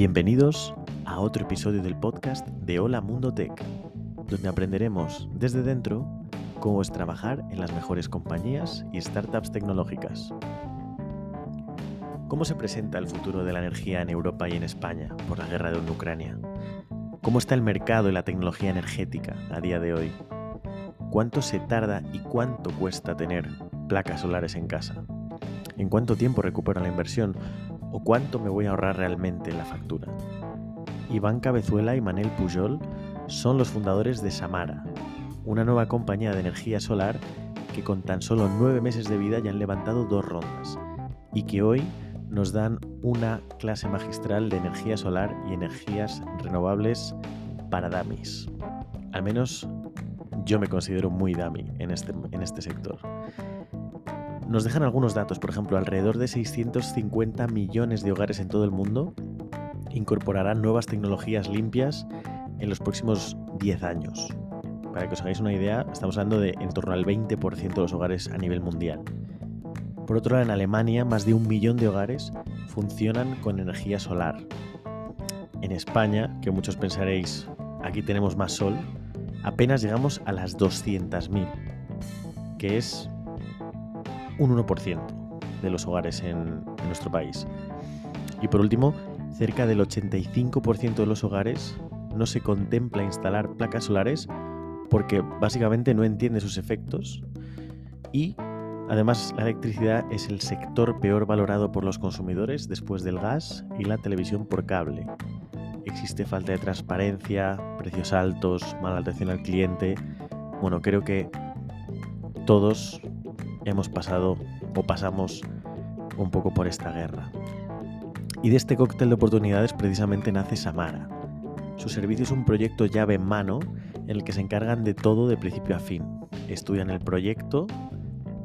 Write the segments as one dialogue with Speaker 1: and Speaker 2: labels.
Speaker 1: Bienvenidos a otro episodio del podcast de Hola Mundo Tech, donde aprenderemos desde dentro cómo es trabajar en las mejores compañías y startups tecnológicas. ¿Cómo se presenta el futuro de la energía en Europa y en España por la guerra de Ucrania? ¿Cómo está el mercado y la tecnología energética a día de hoy? ¿Cuánto se tarda y cuánto cuesta tener placas solares en casa? ¿En cuánto tiempo recupero la inversión? ¿O cuánto me voy a ahorrar realmente en la factura? Iván Cabezuela y Manel Pujol son los fundadores de Samara, una nueva compañía de energía solar que con tan solo nueve meses de vida ya han levantado dos rondas y que hoy nos dan una clase magistral de energía solar y energías renovables para damis. Al menos yo me considero muy dummy en este, en este sector. Nos dejan algunos datos, por ejemplo, alrededor de 650 millones de hogares en todo el mundo incorporarán nuevas tecnologías limpias en los próximos 10 años. Para que os hagáis una idea, estamos hablando de en torno al 20% de los hogares a nivel mundial. Por otro lado, en Alemania, más de un millón de hogares funcionan con energía solar. En España, que muchos pensaréis, aquí tenemos más sol, apenas llegamos a las 200.000, que es un 1% de los hogares en, en nuestro país. Y por último, cerca del 85% de los hogares no se contempla instalar placas solares porque básicamente no entiende sus efectos y además la electricidad es el sector peor valorado por los consumidores después del gas y la televisión por cable. Existe falta de transparencia, precios altos, mala atención al cliente. Bueno, creo que todos hemos pasado o pasamos un poco por esta guerra. Y de este cóctel de oportunidades precisamente nace Samara. Su servicio es un proyecto llave en mano en el que se encargan de todo de principio a fin. Estudian el proyecto,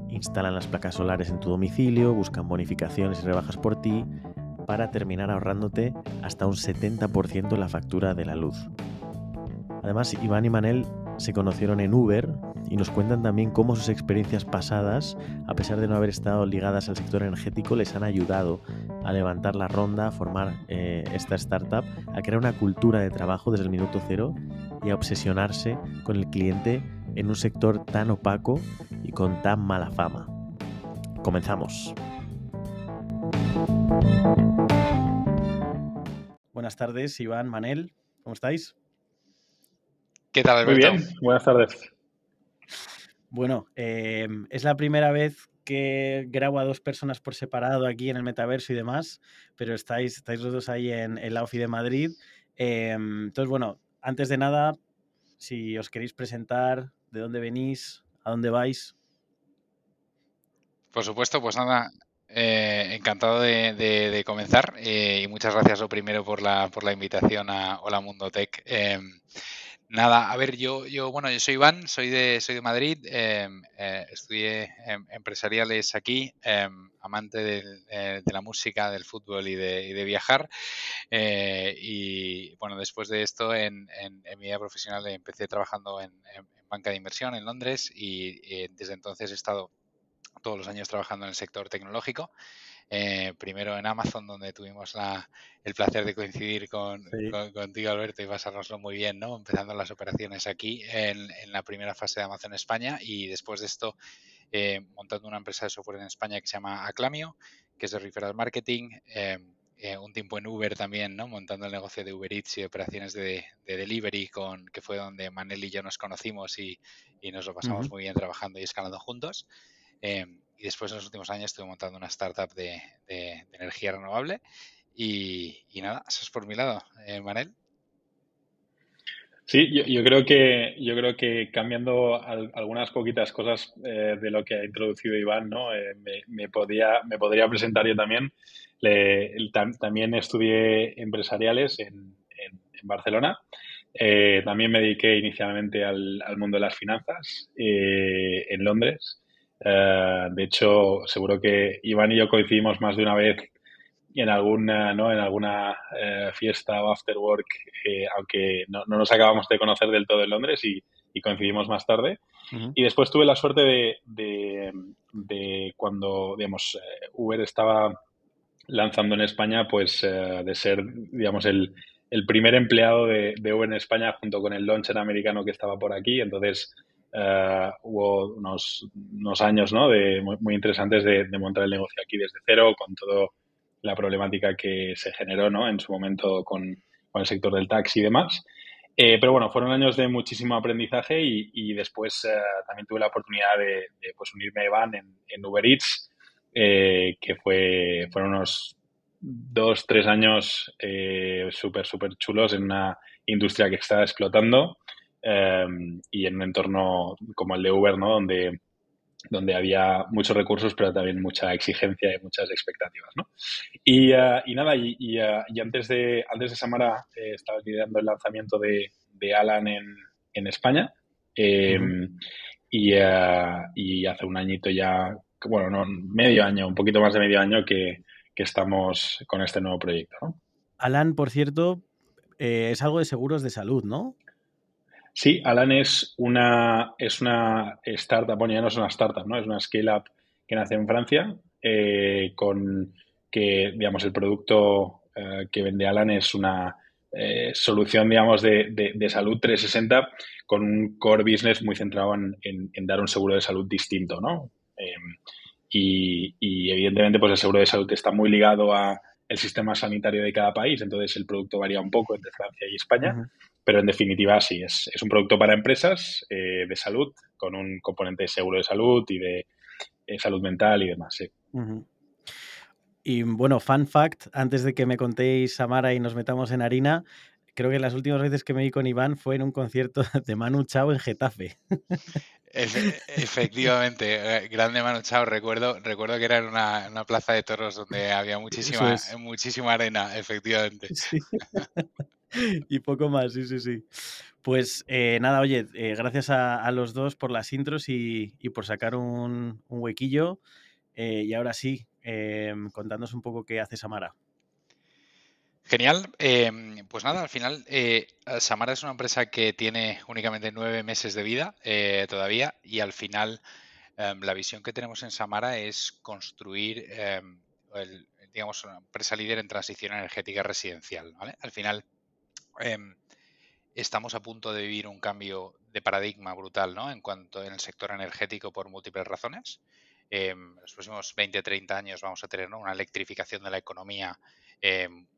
Speaker 1: instalan las placas solares en tu domicilio, buscan bonificaciones y rebajas por ti, para terminar ahorrándote hasta un 70% en la factura de la luz. Además, Iván y Manel se conocieron en Uber y nos cuentan también cómo sus experiencias pasadas, a pesar de no haber estado ligadas al sector energético, les han ayudado a levantar la ronda, a formar eh, esta startup, a crear una cultura de trabajo desde el minuto cero y a obsesionarse con el cliente en un sector tan opaco y con tan mala fama. Comenzamos. Buenas tardes, Iván, Manel, ¿cómo estáis?
Speaker 2: ¿Qué tal,
Speaker 3: Alberto? Muy bien, buenas tardes.
Speaker 1: Bueno, eh, es la primera vez que grabo a dos personas por separado aquí en el metaverso y demás, pero estáis, estáis los dos ahí en, el la OFI de Madrid. Em, entonces, bueno, antes de nada, si os queréis presentar, de dónde venís, a dónde vais.
Speaker 2: Por supuesto, pues nada, eh, encantado de, comenzar eh, y muchas gracias lo primero por la, por la invitación a Hola Mundo Tech. Nada, a ver, yo, yo, bueno, yo soy Iván, soy de, soy de Madrid, em, eh, estudié em, empresariales aquí, em, amante eh, de, la música, del fútbol y de, viajar. Eh, y bueno, después de esto, en, mi vida profesional empecé trabajando en, banca de inversión en Londres y desde entonces he estado todos los años trabajando en el sector tecnológico. Eh, primero en Amazon, donde tuvimos la, el placer de coincidir con, contigo, Alberto, y pasárnoslo muy bien, ¿no? Empezando las operaciones aquí en, la primera fase de Amazon España y después de esto eh, montando una empresa de software en España que se llama Aclamio, que es de referral marketing. Eh, un tiempo en Uber también, ¿no? Montando el negocio de Uber Eats y operaciones de, delivery, con que fue donde Manel y yo nos conocimos y, nos lo pasamos muy bien trabajando y escalando juntos y después en los últimos años estuve montando una startup de, energía renovable y, nada, eso es por mi lado. Eh, Manel.
Speaker 3: Sí, yo, creo que yo creo que cambiando algunas poquitas cosas eh, de lo que ha introducido Iván, ¿no? Eh, me, podía, me podría presentar yo también. también estudié empresariales en, Barcelona. también me dediqué inicialmente al, al mundo de las finanzas en Londres. Eh, de hecho, seguro que Iván y yo coincidimos más de una vez en alguna, ¿no? en alguna eh, fiesta o after work, eh, aunque no, nos acabamos de conocer del todo en Londres y, coincidimos más tarde. Y después tuve la suerte de, de, cuando, digamos, Uber estaba lanzando en España, pues de ser, digamos, el, el primer empleado de, de Uber en España junto con el launcher americano que estaba por aquí. Entonces, uh, hubo unos, unos, años ¿no? de, muy, muy interesantes de, de, montar el negocio aquí desde cero, con toda la problemática que se generó ¿no? en su momento con, con el sector del taxi y demás. Eh, pero bueno, fueron años de muchísimo aprendizaje y, y después eh, también tuve la oportunidad de, de pues, unirme a Iván en, en Uber Eats, eh, que fue, fueron unos dos, tres años eh, súper, súper chulos en una industria que está explotando eh, y en un entorno como el de Uber, ¿no? Donde, donde había muchos recursos, pero también mucha exigencia y muchas expectativas, ¿no? Y, uh, y nada, y, y, uh, y, antes, de, antes de Samara eh, estaba liderando el lanzamiento de, de Alan en, en España. Eh, uh -huh. y, y hace un añito ya, bueno, no, medio año, un poquito más de medio año que, que estamos con este nuevo proyecto. ¿no?
Speaker 4: Alan, por cierto, eh, es algo de seguros de salud, ¿no?
Speaker 3: Sí, Alan es una, es una startup, bueno, ya no es una startup, ¿no? Es una scale-up que nace en Francia, eh, con que, digamos, el producto eh, que vende Alan es una eh, solución, digamos, de, de, de, salud 360 con un core business muy centrado en, en, dar un seguro de salud distinto, ¿no? Em, y, y, evidentemente pues el seguro de salud está muy ligado a el sistema sanitario de cada país, entonces el producto varía un poco entre Francia y España. Pero en definitiva sí, es, es un producto para empresas eh, de salud con un componente de seguro de salud y de eh, salud mental y demás. Sí.
Speaker 4: Uh -huh. Y bueno, fun fact, antes de que me contéis, Samara, y nos metamos en harina, creo que las últimas veces que me vi con Iván fue en un concierto de Manu Chao en Getafe.
Speaker 2: Efe, efectivamente, eh, grande Manu Chao. Recuerdo, recuerdo que era en una, una, plaza de toros donde había muchísima, es. muchísima arena, efectivamente.
Speaker 4: Sí. Y poco más, sí, sí, sí. Pues eh, nada, oye, eh, gracias a, los dos por las intros y, por sacar un, huequillo. Eh, y ahora sí, contándonos un poco qué hace Samara.
Speaker 2: Genial. Eh, pues nada, al final, Samara es una empresa que tiene únicamente nueve meses de vida todavía y al final em, la visión que tenemos en Samara es construir, em, digamos, una empresa líder en transición energética residencial. ¿vale? Al final, em, estamos a punto de vivir un cambio de paradigma brutal ¿no? en cuanto en el sector energético por múltiples razones. en los próximos 20-30 años vamos a tener una electrificación de la economía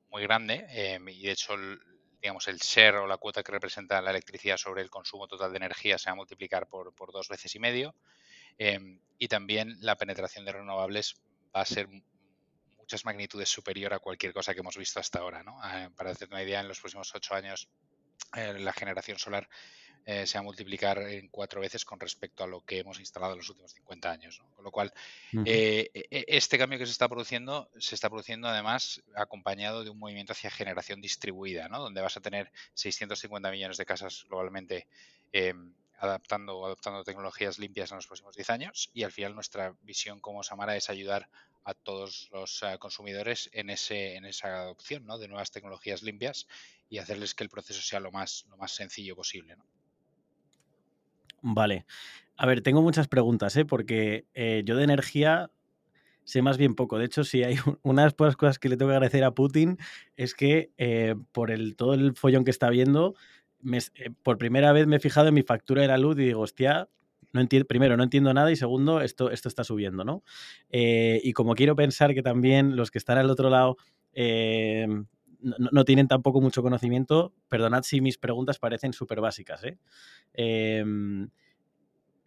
Speaker 2: muy grande y de hecho el, digamos el share o la cuota que representa la electricidad sobre el consumo total de energía se va a multiplicar por, dos veces y medio y también la penetración de renovables va a ser muchas magnitudes superior a cualquier cosa que hemos visto hasta ahora. ¿no? Eh, para hacer una idea, en los próximos ocho años la generación solar eh, se va a multiplicar en cuatro veces con respecto a lo que hemos instalado en los últimos 50 años. ¿no? Con lo cual, uh -huh. eh, este cambio que se está produciendo, se está produciendo además acompañado de un movimiento hacia generación distribuida, ¿no? donde vas a tener 650 millones de casas globalmente eh, adaptando o adoptando tecnologías limpias en los próximos 10 años y al final nuestra visión como Samara es ayudar a todos los uh, consumidores en, ese, en esa adopción ¿no? de nuevas tecnologías limpias y hacerles que el proceso sea lo más, lo más sencillo posible.
Speaker 4: Vale. A ver, tengo muchas preguntas, ¿eh? porque eh, yo de energía sé más bien poco. De hecho, si hay una de las cosas que le tengo que agradecer a Putin es que eh, por el, todo el follón que está viendo, eh, por primera vez me he fijado en mi factura de la luz y digo, hostia, primero, no entiendo nada y segundo, esto, esto está subiendo, ¿no? Eh, y como quiero pensar que también los que están al otro lado eh, no, no, tienen tampoco mucho conocimiento, perdonad si mis preguntas parecen súper básicas, eh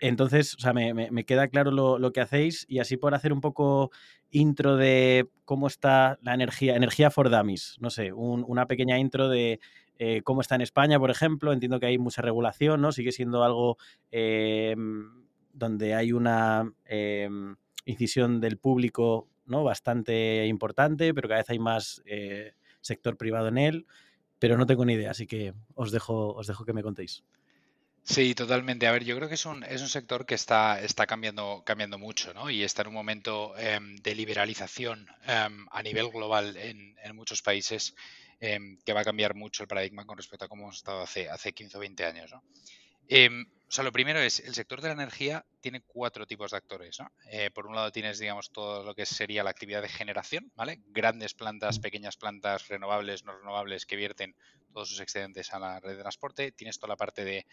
Speaker 4: entonces, o sea, me, me, queda claro lo, lo, que hacéis y así por hacer un poco intro de cómo está la energía, energía for dummies, no sé, un, una pequeña intro de eh, cómo está en España, por ejemplo. Entiendo que hay mucha regulación, ¿no? Sigue siendo algo eh, donde hay una eh, incisión del público, ¿no? Bastante importante, pero cada vez hay más sector privado en él, pero no tengo ni idea, así que os dejo, os dejo que me contéis.
Speaker 2: Sí, totalmente. A ver, yo creo que es un, es un sector que está, está cambiando, cambiando mucho, ¿no? Y está en un momento eh, de liberalización eh, a nivel global en, en muchos países eh, que va a cambiar mucho el paradigma con respecto a cómo hemos estado hace, hace 15 o 20 años, ¿no? Em, o sea, lo primero es, el sector de la energía tiene cuatro tipos de actores. ¿no? Eh, por un lado tienes, digamos, todo lo que sería la actividad de generación, ¿vale? Grandes plantas, pequeñas plantas, renovables, no renovables, que vierten todos sus excedentes a la red de transporte. Tienes toda la parte de,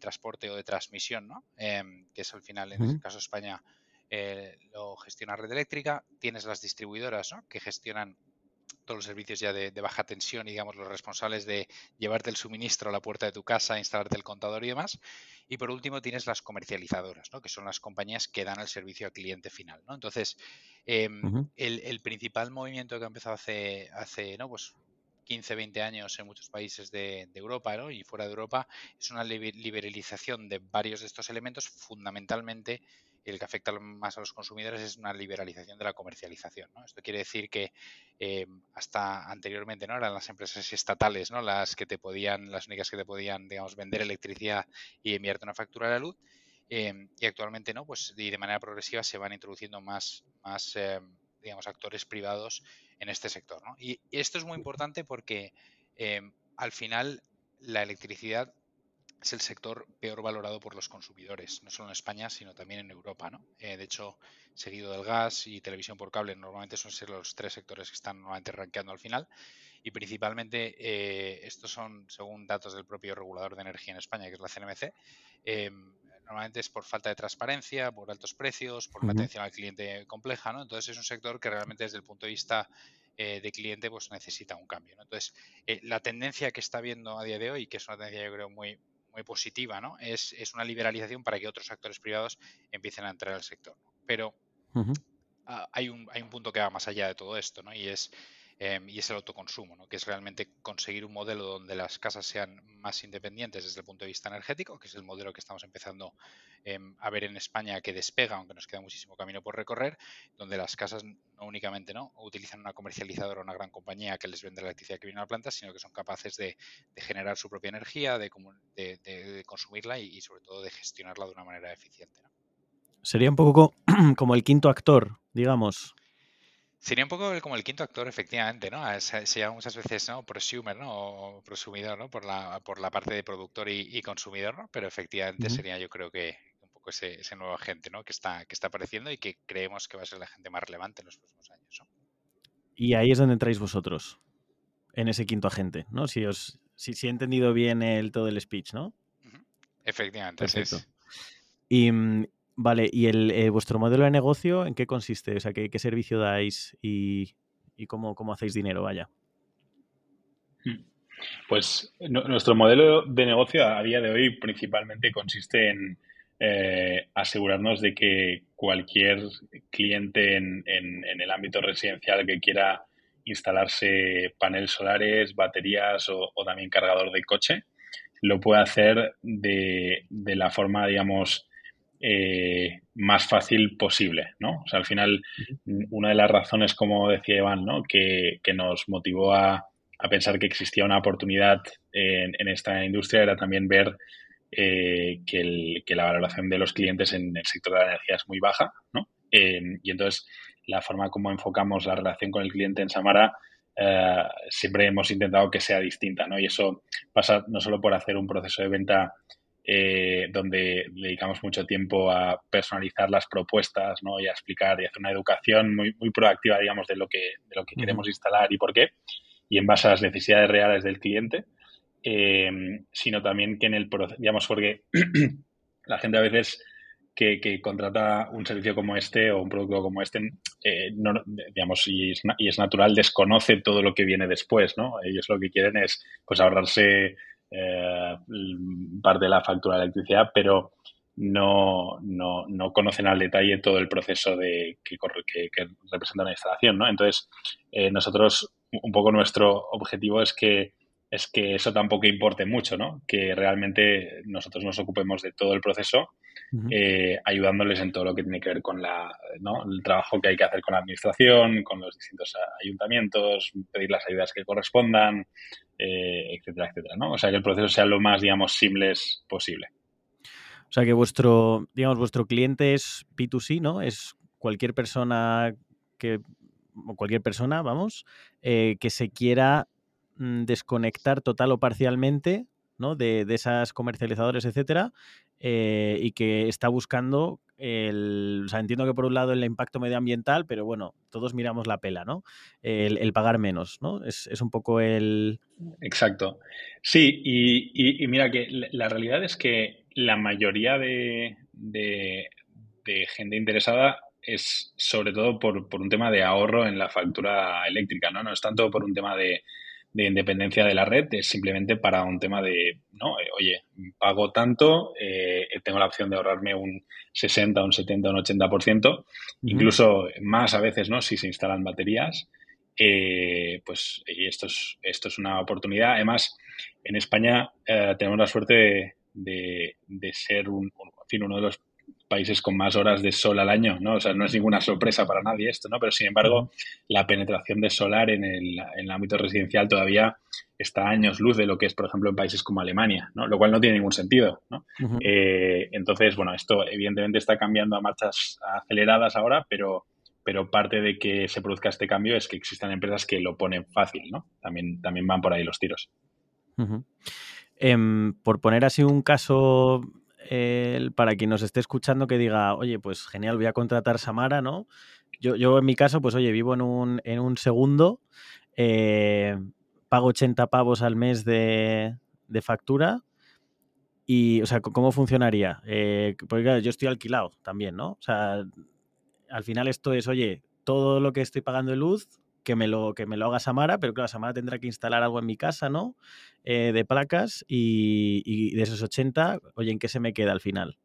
Speaker 2: transporte o de transmisión, ¿no? Em, que es al final, en el este caso España, eh, lo gestiona red eléctrica. Tienes las distribuidoras, ¿no? Que gestionan todos los servicios ya de, baja tensión y digamos los responsables de llevarte el suministro a la puerta de tu casa, instalarte el contador y demás. Y por último tienes las comercializadoras, ¿no? que son las compañías que dan el servicio al cliente final. ¿no? Entonces, em, el, principal movimiento que ha empezado hace, hace ¿no? pues 15, 20 años en muchos países de, Europa ¿no? y fuera de Europa es una liberalización de varios de estos elementos, fundamentalmente el que afecta más a los consumidores es una liberalización de la comercialización. Esto quiere decir que eh, hasta anteriormente no eran las empresas estatales ¿no? las que te podían, las únicas que te podían, digamos, vender electricidad y enviarte una factura de la luz. Eh, y actualmente no, pues y de manera progresiva se van introduciendo más, más eh, digamos, actores privados en este sector. Y esto es muy importante porque al final la electricidad es el sector peor valorado por los consumidores, no solo en España, sino también en Europa. ¿no? Eh, de hecho, seguido del gas y televisión por cable, normalmente son los tres sectores que están normalmente rankeando al final. Y principalmente, eh, estos son, según datos del propio regulador de energía en España, que es la CNMC, em, normalmente es por falta de transparencia, por altos precios, por una atención al cliente compleja. ¿no? Entonces, es un sector que realmente desde el punto de vista eh, de cliente pues necesita un cambio. Entonces, la tendencia que está viendo a día de hoy, que es una tendencia yo creo muy, muy positiva, ¿no? Es, es, una liberalización para que otros actores privados empiecen a entrar al sector. Pero hay, un, hay un punto que va más allá de todo esto, ¿no? Y es Em, y es el autoconsumo, ¿no? que es realmente conseguir un modelo donde las casas sean más independientes desde el punto de vista energético, que es el modelo que estamos empezando em, a ver en España que despega, aunque nos queda muchísimo camino por recorrer, donde las casas no únicamente no utilizan una comercializadora o una gran compañía que les vende la electricidad que viene a la planta, sino que son capaces de, generar su propia energía, de, de, consumirla y, sobre todo de gestionarla de una manera eficiente.
Speaker 4: Sería un poco como el quinto actor, digamos.
Speaker 2: Sería un poco como el quinto actor, efectivamente, ¿no? Se, llama muchas veces, ¿no? Prosumer, ¿no? O prosumidor, ¿no? Por la, por la parte de productor y, consumidor, ¿no? Pero efectivamente sería yo creo que un poco ese, ese, nuevo agente, ¿no? Que está, que está apareciendo y que creemos que va a ser la gente más relevante en los próximos años, ¿no?
Speaker 4: Y ahí es donde entráis vosotros, en ese quinto agente, ¿no? Si os si, si he entendido bien el, todo el speech, ¿no?
Speaker 2: Efectivamente, Perfecto. es.
Speaker 4: Y, mm, Vale, ¿y el, eh, vuestro modelo de negocio en qué consiste? O sea, ¿qué, servicio dais y, cómo, hacéis dinero? Vaya.
Speaker 3: Hmm. Pues nuestro modelo de negocio a día de hoy principalmente consiste en eh, asegurarnos de que cualquier cliente en, el ámbito residencial que quiera instalarse paneles solares, baterías o, también cargador de coche, lo puede hacer de, de la forma, digamos, eh, más fácil posible, ¿no? O sea, al final, una de las razones, como decía Iván, ¿no? que, nos motivó a, pensar que existía una oportunidad en, esta industria era también ver eh, que, la valoración de los clientes en el sector de la energía es muy baja, ¿no? Em, y entonces, la forma como enfocamos la relación con el cliente en Samara eh, siempre hemos intentado que sea distinta, ¿no? Y eso pasa no solo por hacer un proceso de venta eh, donde dedicamos mucho tiempo a personalizar las propuestas ¿no? y a explicar y hacer una educación muy, muy proactiva, digamos, de lo que, de lo que queremos instalar y por qué, y en base a las necesidades reales del cliente, eh, sino también que en el proceso, digamos, porque la gente a veces que, contrata un servicio como este o un producto como este, eh, no, digamos, y es, y es, natural, desconoce todo lo que viene después, ¿no? Ellos lo que quieren es, pues, ahorrarse eh, parte de la factura de electricidad, pero no, no, no, conocen al detalle todo el proceso de, que, que, representa una instalación. ¿no? Entonces, eh, nosotros, un poco nuestro objetivo es que es que eso tampoco importe mucho, ¿no? Que realmente nosotros nos ocupemos de todo el proceso, eh, ayudándoles en todo lo que tiene que ver con la, ¿no? el trabajo que hay que hacer con la administración, con los distintos ayuntamientos, pedir las ayudas que correspondan, eh, etcétera, etcétera, ¿no? O sea, que el proceso sea lo más, digamos, simples posible.
Speaker 4: O sea, que vuestro, digamos, vuestro cliente es P2C, ¿no? Es cualquier persona que, o cualquier persona, vamos, eh, que se quiera desconectar total o parcialmente ¿no? de, esas comercializadores, etcétera, eh, y que está buscando el, o sea, entiendo que por un lado el impacto medioambiental, pero bueno, todos miramos la pela, ¿no? El, pagar menos, ¿no? Es, un poco el...
Speaker 3: Exacto. Sí, y, mira que la realidad es que la mayoría de, de, gente interesada es sobre todo por, por, un tema de ahorro en la factura eléctrica, ¿no? No es tanto por un tema de, de independencia de la red, es simplemente para un tema de, no, eh, oye, pago tanto, eh, tengo la opción de ahorrarme un 60, un 70, un 80%, incluso más a veces, ¿no? Si se instalan baterías, eh, pues esto es, esto es una oportunidad. Además, en España tenemos la suerte de, de, ser un, en fin, uno de los países con más horas de sol al año, ¿no? O sea, no es ninguna sorpresa para nadie esto, ¿no? Pero sin embargo, la penetración de solar en el, en el ámbito residencial todavía está a años luz de lo que es, por ejemplo, en países como Alemania, ¿no? Lo cual no tiene ningún sentido, ¿no? Eh, entonces, bueno, esto evidentemente está cambiando a marchas aceleradas ahora, pero, pero parte de que se produzca este cambio es que existan empresas que lo ponen fácil, ¿no? También, también van por ahí los tiros.
Speaker 4: Em, por poner así un caso para quien nos esté escuchando que diga, oye, pues genial, voy a contratar Samara, ¿no? Yo, yo en mi caso, pues oye, vivo en un, en un segundo, eh, pago 80 pavos al mes de, factura. Y, o sea, ¿cómo funcionaría? Eh, porque yo estoy alquilado también, ¿no? O sea, al final esto es, oye, todo lo que estoy pagando de luz, que me lo, que me lo haga Samara, pero claro, Samara tendrá que instalar algo en mi casa, ¿no? Eh, de placas y, de esos 80, oye, ¿en qué se me queda al final?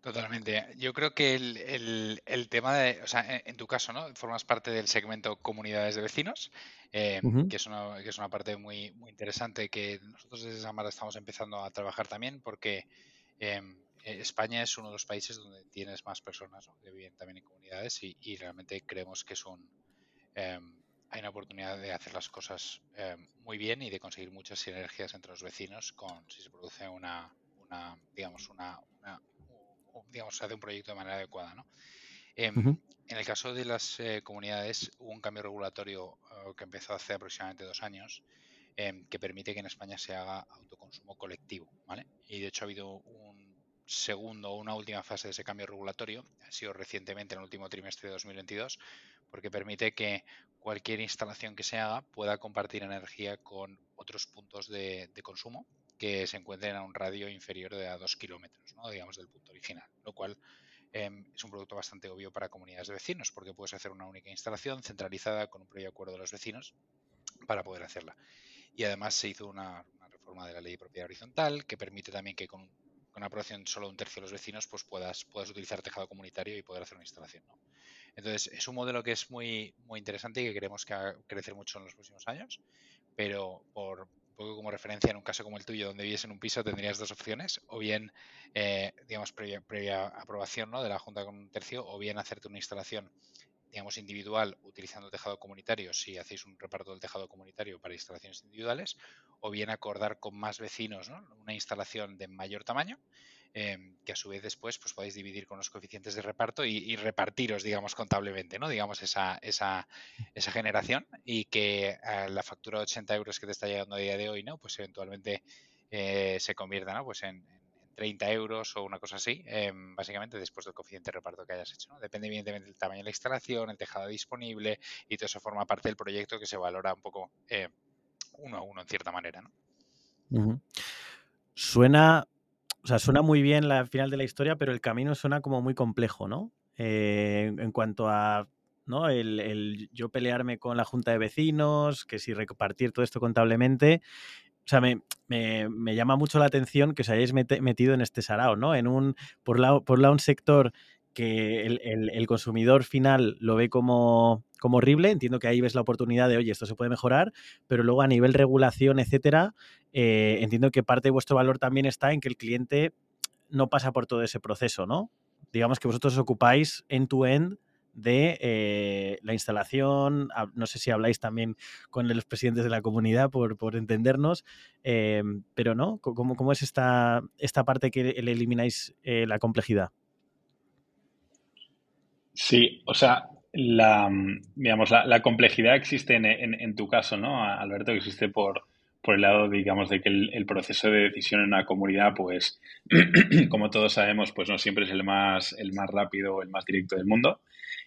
Speaker 2: Totalmente. Yo creo que el, tema de, o sea, en, tu caso, ¿no? Formas parte del segmento comunidades de vecinos, eh, que, es una, que es una parte muy, muy interesante que nosotros desde Samara estamos empezando a trabajar también porque em, España es uno de los países donde tienes más personas que viven también en comunidades y realmente creemos que es un, Em, hay una oportunidad de hacer las cosas em, muy bien y de conseguir muchas sinergias entre los vecinos con si se produce una, digamos, una, digamos, se hace un proyecto de manera adecuada, ¿no? Em, en el caso de las eh, comunidades hubo un cambio regulatorio eh, que empezó hace aproximadamente dos años que permite que en España se haga autoconsumo colectivo, ¿vale? Y de hecho ha habido un segundo o una última fase de ese cambio regulatorio, ha sido recientemente en el último trimestre de 2022, porque permite que cualquier instalación que se haga pueda compartir energía con otros puntos de, consumo que se encuentren a un radio inferior de a dos kilómetros, ¿no? digamos, del punto original, lo cual em, es un producto bastante obvio para comunidades de vecinos, porque puedes hacer una única instalación centralizada con un previo acuerdo de los vecinos para poder hacerla. Y además se hizo una, reforma de la ley de propiedad horizontal que permite también que con, una aprobación solo un tercio de los vecinos pues puedas, puedas utilizar tejado comunitario y poder hacer una instalación. ¿no? Entonces, es un modelo que es muy, muy interesante y que queremos que crecer mucho en los próximos años, pero por poco como referencia, en un caso como el tuyo, donde vives en un piso, tendrías dos opciones, o bien, eh, digamos, previa, previa aprobación ¿no? de la Junta con un tercio, o bien hacerte una instalación digamos, individual utilizando tejado comunitario si hacéis un reparto del tejado comunitario para instalaciones individuales, o bien acordar con más vecinos ¿no? una instalación de mayor tamaño Em, que a su vez después pues podéis dividir con los coeficientes de reparto y, repartiros, digamos, contablemente, ¿no? Digamos, esa, esa, esa generación y que la factura de 80 euros que te está llegando a día de hoy, ¿no? Pues eventualmente eh, se convierta, ¿no? Pues en, 30 euros o una cosa así, em, básicamente después del coeficiente de reparto que hayas hecho. ¿no? Depende evidentemente del tamaño de la instalación, el tejado disponible y todo eso forma parte del proyecto que se valora un poco eh, uno a uno en cierta manera. ¿no?
Speaker 4: Suena o sea, suena muy bien la final de la historia, pero el camino suena como muy complejo, ¿no? Eh, en cuanto a ¿no? El, yo pelearme con la junta de vecinos, que si repartir todo esto contablemente. O sea, me, me, llama mucho la atención que os hayáis metido en este sarao, ¿no? En un, por lado, por lado un sector que el, consumidor final lo ve como, como, horrible, entiendo que ahí ves la oportunidad de, oye, esto se puede mejorar, pero luego a nivel regulación, etcétera, eh, entiendo que parte de vuestro valor también está en que el cliente no pasa por todo ese proceso, ¿no? Digamos que vosotros os ocupáis end-to-end de eh, la instalación, no sé si habláis también con los presidentes de la comunidad por, entendernos, eh, pero ¿no? ¿Cómo, ¿Cómo, es esta, esta parte que le elimináis la complejidad?
Speaker 3: Sí, o sea, la, digamos, la, complejidad existe en, tu caso, ¿no, Alberto? Existe por, por el lado, digamos, de que el, proceso de decisión en una comunidad, pues, como todos sabemos, pues no siempre es el más, el más rápido o el más directo del mundo.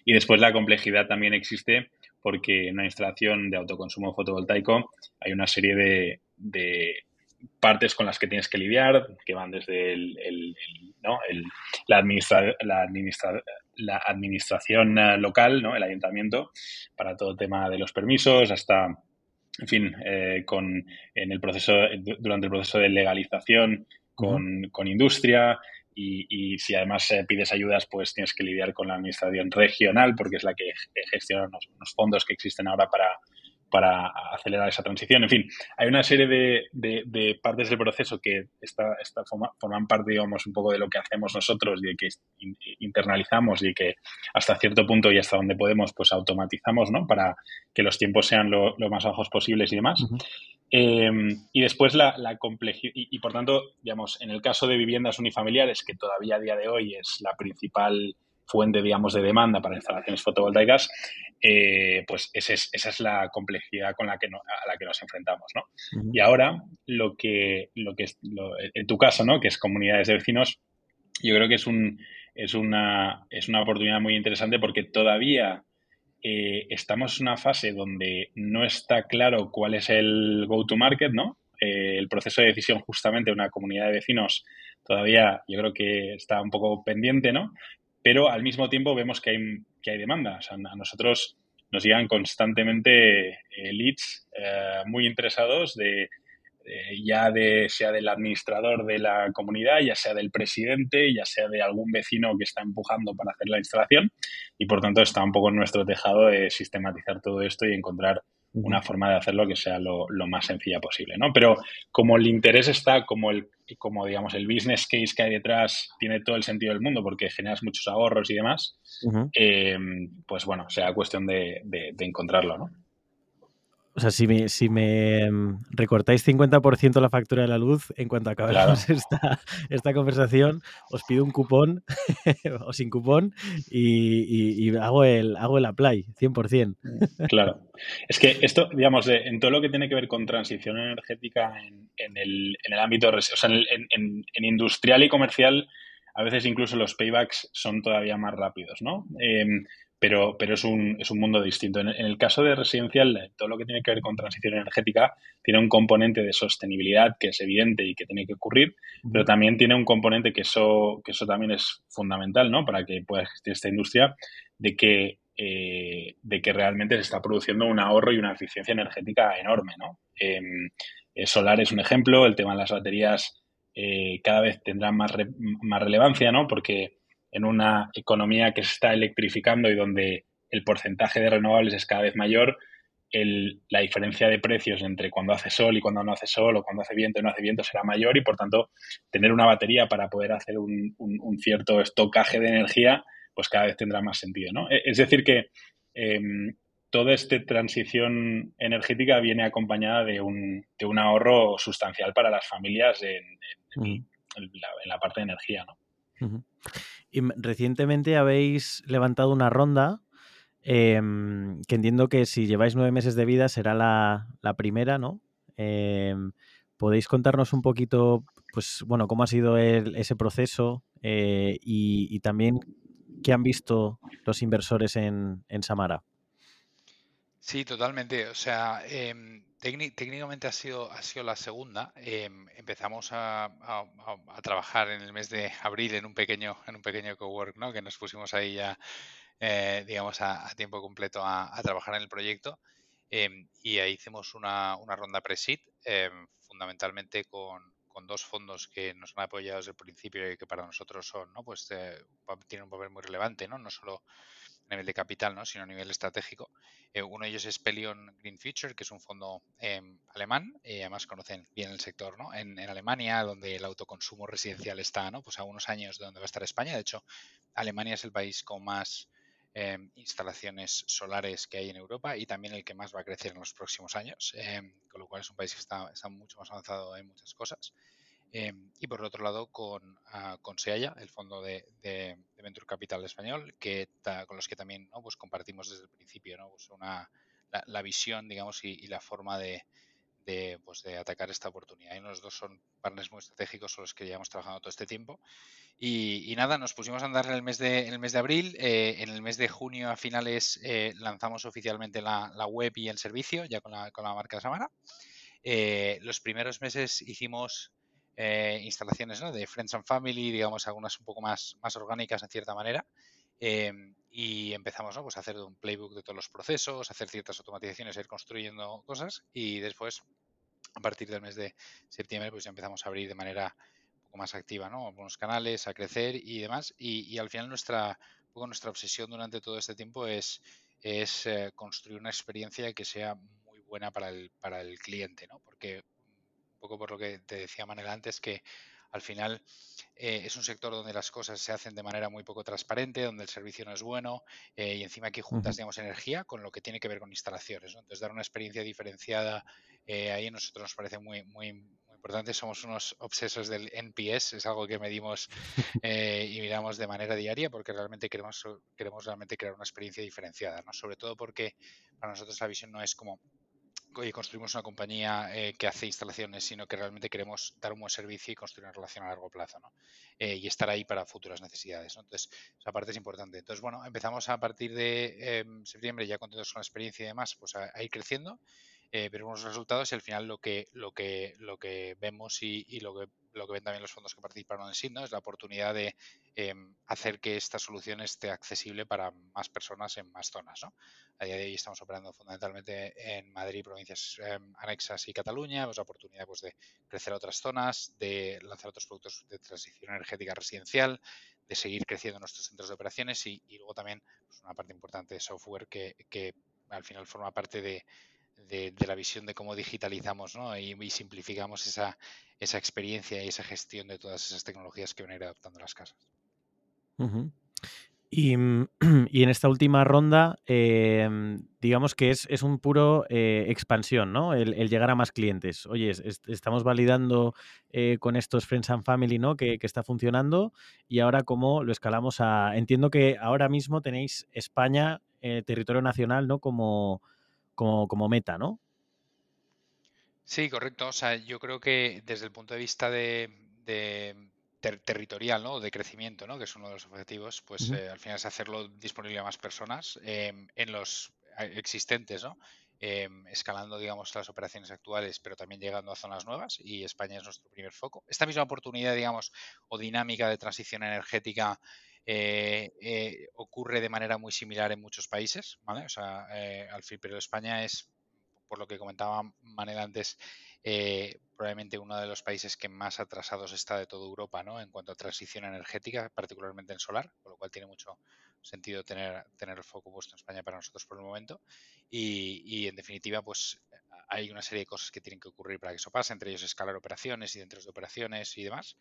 Speaker 3: Y después la complejidad también existe porque en una instalación de autoconsumo fotovoltaico hay una serie de, de partes con las que tienes que lidiar, que van desde el, ¿no? la, administra, la, administra, la, administración eh, local, ¿no? el ayuntamiento, para todo el tema de los permisos, hasta, en fin, eh, con, en el proceso, durante el proceso de legalización con, con industria, y, y, si además eh, pides ayudas, pues tienes que lidiar con la administración regional, porque es la que gestiona los fondos que existen ahora para, para acelerar esa transición. En fin, hay una serie de, partes del proceso que está, forman parte, digamos, un poco de lo que hacemos nosotros y de que internalizamos y que hasta cierto punto y hasta donde podemos, pues automatizamos, ¿no? Para que los tiempos sean lo, más bajos posibles y demás. Eh, y después la, complejidad, y, y, por tanto, digamos, en el caso de viviendas unifamiliares, que todavía a día de hoy es la principal fuente, digamos, de demanda para instalaciones fotovoltaicas, eh, pues esa es, esa es, la complejidad con la que a la que nos enfrentamos, ¿no? Y ahora, lo que, lo que es, en tu caso, ¿no? Que es comunidades de vecinos, yo creo que es, un, es, una, es una oportunidad muy interesante porque todavía eh, estamos en una fase donde no está claro cuál es el go-to-market, ¿no? Eh, el proceso de decisión justamente de una comunidad de vecinos todavía yo creo que está un poco pendiente, ¿no? Pero al mismo tiempo vemos que hay, que hay demanda. a nosotros nos llegan constantemente eh, leads eh, muy interesados de, ya de sea del administrador de la comunidad, ya sea del presidente, ya sea de algún vecino que está empujando para hacer la instalación y por tanto está un poco en nuestro tejado de sistematizar todo esto y encontrar una forma de hacerlo que sea lo, más sencilla posible, ¿no? Pero como el interés está, como el, como digamos el business case que hay detrás tiene todo el sentido del mundo porque generas muchos ahorros y demás, eh, pues bueno, sea cuestión de, de, de encontrarlo, ¿no?
Speaker 4: O sea, si me, si me mm, recortáis 50% la factura de la luz, en cuanto acabemos esta, esta, conversación, os pido un cupón o sin cupón y, hago, el, hago el apply, 100%.
Speaker 3: Claro. Es que esto, digamos, en todo lo que tiene que ver con transición energética en, en, el, en el, ámbito, o sea, en, en, industrial y comercial, a veces incluso los paybacks son todavía más rápidos, ¿no? Em, pero, pero es, un, es un mundo distinto. En, el caso de residencial, todo lo que tiene que ver con transición energética tiene un componente de sostenibilidad que es evidente y que tiene que ocurrir, pero también tiene un componente que eso, que eso también es fundamental ¿no? para que pueda existir esta industria, de que, eh, de que realmente se está produciendo un ahorro y una eficiencia energética enorme. ¿no? Em, eh, solar es un ejemplo, el tema de las baterías eh, cada vez tendrá más, más relevancia, ¿no? porque en una economía que se está electrificando y donde el porcentaje de renovables es cada vez mayor, la diferencia de precios entre cuando hace sol y cuando no hace sol o cuando hace viento y no hace viento será mayor y por tanto tener una batería para poder hacer un, cierto estocaje de energía pues cada vez tendrá más sentido. ¿no? E, es decir que em, toda esta transición energética viene acompañada de un, de un ahorro sustancial para las familias en, en, la, parte de energía. ¿no?
Speaker 4: Y recientemente habéis levantado una ronda em, que entiendo que si lleváis nueve meses de vida será la, primera, ¿no? Em, ¿Podéis contarnos un poquito, pues, bueno, cómo ha sido ese proceso eh, y, también qué han visto los inversores en, Samara?
Speaker 2: Sí, totalmente. O sea, em, técnicamente ha sido, ha sido la segunda. Em, empezamos a, trabajar en el mes de abril en un pequeño, en un pequeño cowork, ¿no? Que nos pusimos ahí ya, eh, digamos, a, tiempo completo a, trabajar en el proyecto. Em, y ahí hicimos una, una ronda pre-seed, fundamentalmente con, con, dos fondos que nos han apoyado desde el principio y que para nosotros son, ¿no? Pues eh, tienen un papel muy relevante, ¿no? No solo a nivel de capital, ¿no? sino a nivel estratégico. Eh, uno de ellos es Pelion Green Future, que es un fondo em, alemán, y además conocen bien el sector ¿no? en, Alemania, donde el autoconsumo residencial está ¿no? pues a unos años de donde va a estar España. De hecho, Alemania es el país con más em, instalaciones solares que hay en Europa y también el que más va a crecer en los próximos años, em, con lo cual es un país que está, está mucho más avanzado en muchas cosas. Em, y por otro lado, con, uh, con Seaya, el fondo de, de, Venture Capital español, que con los que también pues compartimos desde el principio ¿no? pues una, la, visión digamos, y, la forma de, de, pues, de atacar esta oportunidad. Y los dos son partners muy estratégicos con los que llevamos trabajando todo este tiempo. Y, nada, nos pusimos a andar en el mes de, en el mes de abril. Eh, en el mes de junio a finales eh, lanzamos oficialmente la, web y el servicio, ya con la, con la marca Samara. Eh, los primeros meses hicimos instalaciones de Friends and Family, digamos, algunas un poco más, más orgánicas en cierta manera. y empezamos pues, a hacer un playbook de todos los procesos, hacer ciertas automatizaciones, ir construyendo cosas y después, a partir del mes de septiembre, pues ya empezamos a abrir de manera más activa, ¿no? Algunos canales, a crecer y demás. Y, al final nuestra, nuestra obsesión durante todo este tiempo es, es eh, construir una experiencia que sea muy buena para el, para el cliente, ¿no? Porque un poco por lo que te decía Manel antes, que al final eh, es un sector donde las cosas se hacen de manera muy poco transparente, donde el servicio no es bueno eh, y encima aquí juntas, digamos, energía con lo que tiene que ver con instalaciones. Entonces, dar una experiencia diferenciada ahí a nosotros nos parece muy, muy, importante, somos unos obsesos del NPS, es algo que medimos eh, y miramos de manera diaria porque realmente queremos, queremos realmente crear una experiencia diferenciada, ¿no? Sobre todo porque para nosotros la visión no es como construimos una compañía eh, que hace instalaciones, sino que realmente queremos dar un buen servicio y construir una relación a largo plazo, ¿no? Eh, y estar ahí para futuras necesidades, ¿no? Entonces, esa parte es importante. Entonces, bueno, empezamos a partir de em, septiembre, ya contentos con la experiencia y demás, pues a ir creciendo eh, veremos los resultados y al final lo que, lo que, lo que vemos y, lo, que, lo que ven también los fondos que participaron en SID es la oportunidad de em, hacer que esta solución esté accesible para más personas en más zonas. ¿no? A día de hoy estamos operando fundamentalmente en Madrid, provincias em, anexas y Cataluña. Pues la oportunidad pues, de crecer a otras zonas, de lanzar otros productos de transición energética residencial, de seguir creciendo nuestros centros de operaciones y, luego también pues, una parte importante de software que, que al final forma parte de, de, la visión de cómo digitalizamos ¿no? y, simplificamos esa, esa, experiencia y esa gestión de todas esas tecnologías que van a ir adoptando las casas.
Speaker 4: y, y, en esta última ronda, em, digamos que es, es un puro eh, expansión, ¿no? El, llegar a más clientes. Oye, estamos validando eh, con estos Friends and Family, ¿no? Que, que, está funcionando y ahora cómo lo escalamos a... Entiendo que ahora mismo tenéis España, eh, territorio nacional, ¿no? Como, como, meta, ¿no?
Speaker 2: Sí, correcto. O sea, yo creo que desde el punto de vista de, territorial, ¿no? De crecimiento, ¿no? Que es uno de los objetivos, pues eh, al final es hacerlo disponible a más personas em, en los eh, existentes, ¿no? Em, escalando, digamos, las operaciones actuales, pero también llegando a zonas nuevas y España es nuestro primer foco. Esta misma oportunidad, digamos, o dinámica de transición energética eh, eh, ocurre de manera muy similar en muchos países, ¿vale? O sea, eh, al fin, pero España es, por lo que comentaba Manel antes, probablemente uno de los países que más atrasados está de toda Europa, ¿no? En cuanto a transición energética, particularmente en solar, con lo cual tiene mucho sentido tener, tener el foco puesto en España para nosotros por el momento. Y, y, en definitiva, pues hay una serie de cosas que tienen que ocurrir para que eso pase, entre ellos escalar operaciones y dentro de operaciones y demás.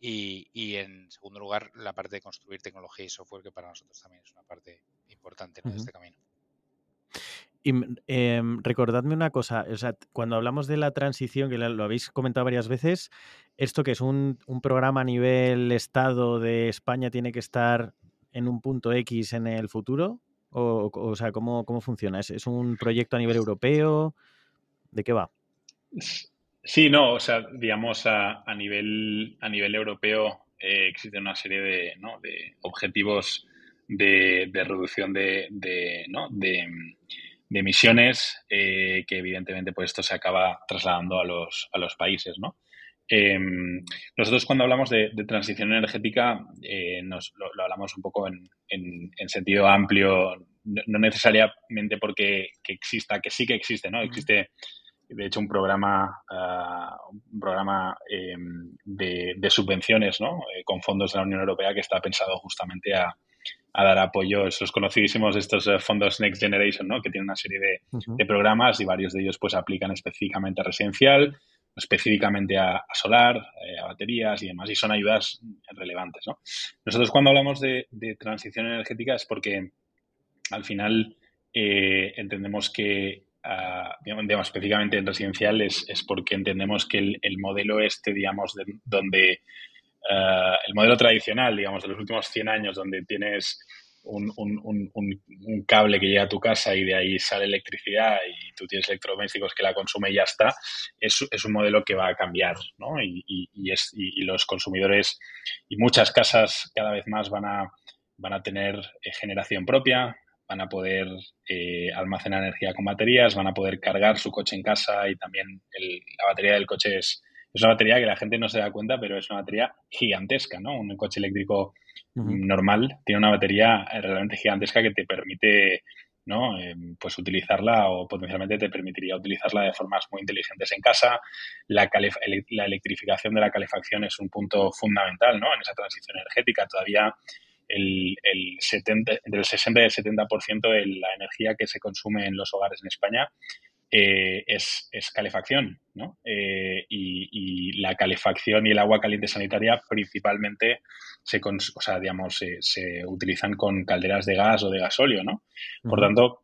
Speaker 2: Y, en segundo lugar, la parte de construir tecnología y software, que para nosotros también es una parte importante de este camino.
Speaker 4: Y em, recordadme una cosa, o sea, cuando hablamos de la transición, que lo habéis comentado varias veces, esto que es un, programa a nivel Estado de España tiene que estar en un punto X en el futuro, o, o sea, ¿cómo, cómo funciona? ¿Es, ¿Es, un proyecto a nivel europeo? ¿De qué va?
Speaker 3: Sí, no, o sea, digamos a, a nivel, a nivel europeo eh, existe una serie de, ¿no? de objetivos de, de reducción de, de, ¿no? de, emisiones eh, que evidentemente pues esto se acaba trasladando a los, a los países, ¿no? Em, nosotros cuando hablamos de, transición energética eh, nos, lo, hablamos un poco en, en, sentido amplio, no, necesariamente porque que exista, que sí que existe, ¿no? Existe de hecho, un programa, ah, un programa em, de, subvenciones ¿no? Eh, con fondos de la Unión Europea que está pensado justamente a, dar apoyo a esos conocidísimos estos eh, fondos Next Generation, ¿no? que tienen una serie de, programas y varios de ellos pues aplican específicamente a residencial, específicamente a, solar, eh, a baterías y demás, y son ayudas relevantes. ¿no? Nosotros cuando hablamos de, transición energética es porque al final entendemos que digamos, específicamente en residencial, es, porque entendemos que el, modelo este, digamos, donde ah, el modelo tradicional, digamos, de los últimos 100 años, donde tienes un, cable que llega a tu casa y de ahí sale electricidad y tú tienes electrodomésticos que la consume y ya está, es, es un modelo que va a cambiar, y, es, y, los consumidores y muchas casas cada vez más van a, van a tener eh, generación propia, van a poder eh, almacenar energía con baterías, van a poder cargar su coche en casa y también la batería del coche es, es una batería que la gente no se da cuenta, pero es una batería gigantesca, ¿no? Un coche eléctrico normal tiene una batería realmente gigantesca que te permite ¿no? Em, pues utilizarla o potencialmente te permitiría utilizarla de formas muy inteligentes en casa. La, la electrificación de la calefacción es un punto fundamental ¿no? en esa transición energética. Todavía el, el 70, entre el 60 y el 70% de la energía que se consume en los hogares en España eh, es, calefacción, ¿no? Eh, y, la calefacción y el agua caliente sanitaria principalmente se, o sea, digamos, se, utilizan con calderas de gas o de gasóleo, ¿no? Por tanto,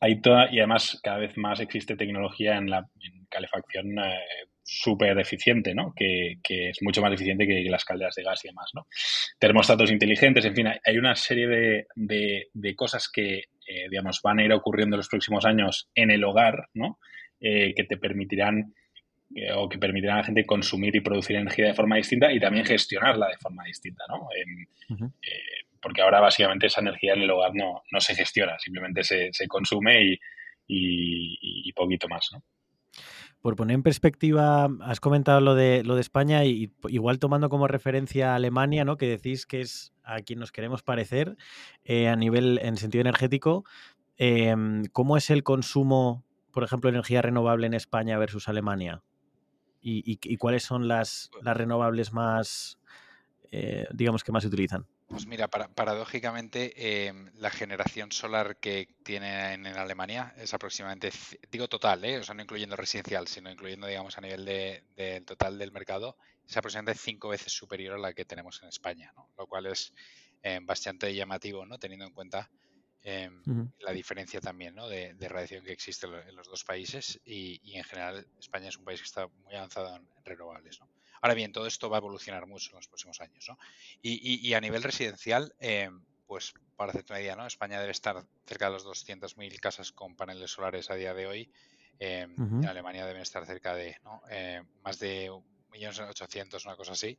Speaker 3: hay toda, y además cada vez más existe tecnología en la calefacción eh, súper eficiente, ¿no? Que, es mucho más eficiente que las calderas de gas y demás, ¿no? Termostatos inteligentes, en fin, hay una serie de, cosas que, eh, digamos, van a ir ocurriendo en los próximos años en el hogar, ¿no? Eh, que te permitirán eh, o que permitirán a la gente consumir y producir energía de forma distinta y también gestionarla de forma distinta, ¿no? porque ahora básicamente esa energía en el hogar no, no se gestiona, simplemente se, consume y, y poquito más, ¿no?
Speaker 4: Por poner en perspectiva, has comentado lo de, lo de España y igual tomando como referencia a Alemania, ¿no? que decís que es a quien nos queremos parecer eh, a nivel, en sentido energético. Em, ¿Cómo es el consumo, por ejemplo, de energía renovable en España versus Alemania? ¿Y, cuáles son las, las renovables más, eh, digamos, que más se utilizan?
Speaker 2: Pues mira, paradójicamente em, la generación solar que tiene en, Alemania es aproximadamente, digo total, ¿eh? o sea, no incluyendo residencial, sino incluyendo, digamos, a nivel del de, total del mercado, es aproximadamente cinco veces superior a la que tenemos en España, ¿no? lo cual es em, bastante llamativo, ¿no? teniendo en cuenta em, la diferencia también ¿no? de, radiación que existe en los dos países y, y, en general España es un país que está muy avanzado en renovables. ¿no? Ahora bien, todo esto va a evolucionar mucho en los próximos años. ¿no? Y, a nivel residencial, eh, pues para hacerte una idea, ¿no? España debe estar cerca de los 200.000 casas con paneles solares a día de hoy. Eh, en Alemania deben estar cerca de eh, más de 1.800.000, una cosa así.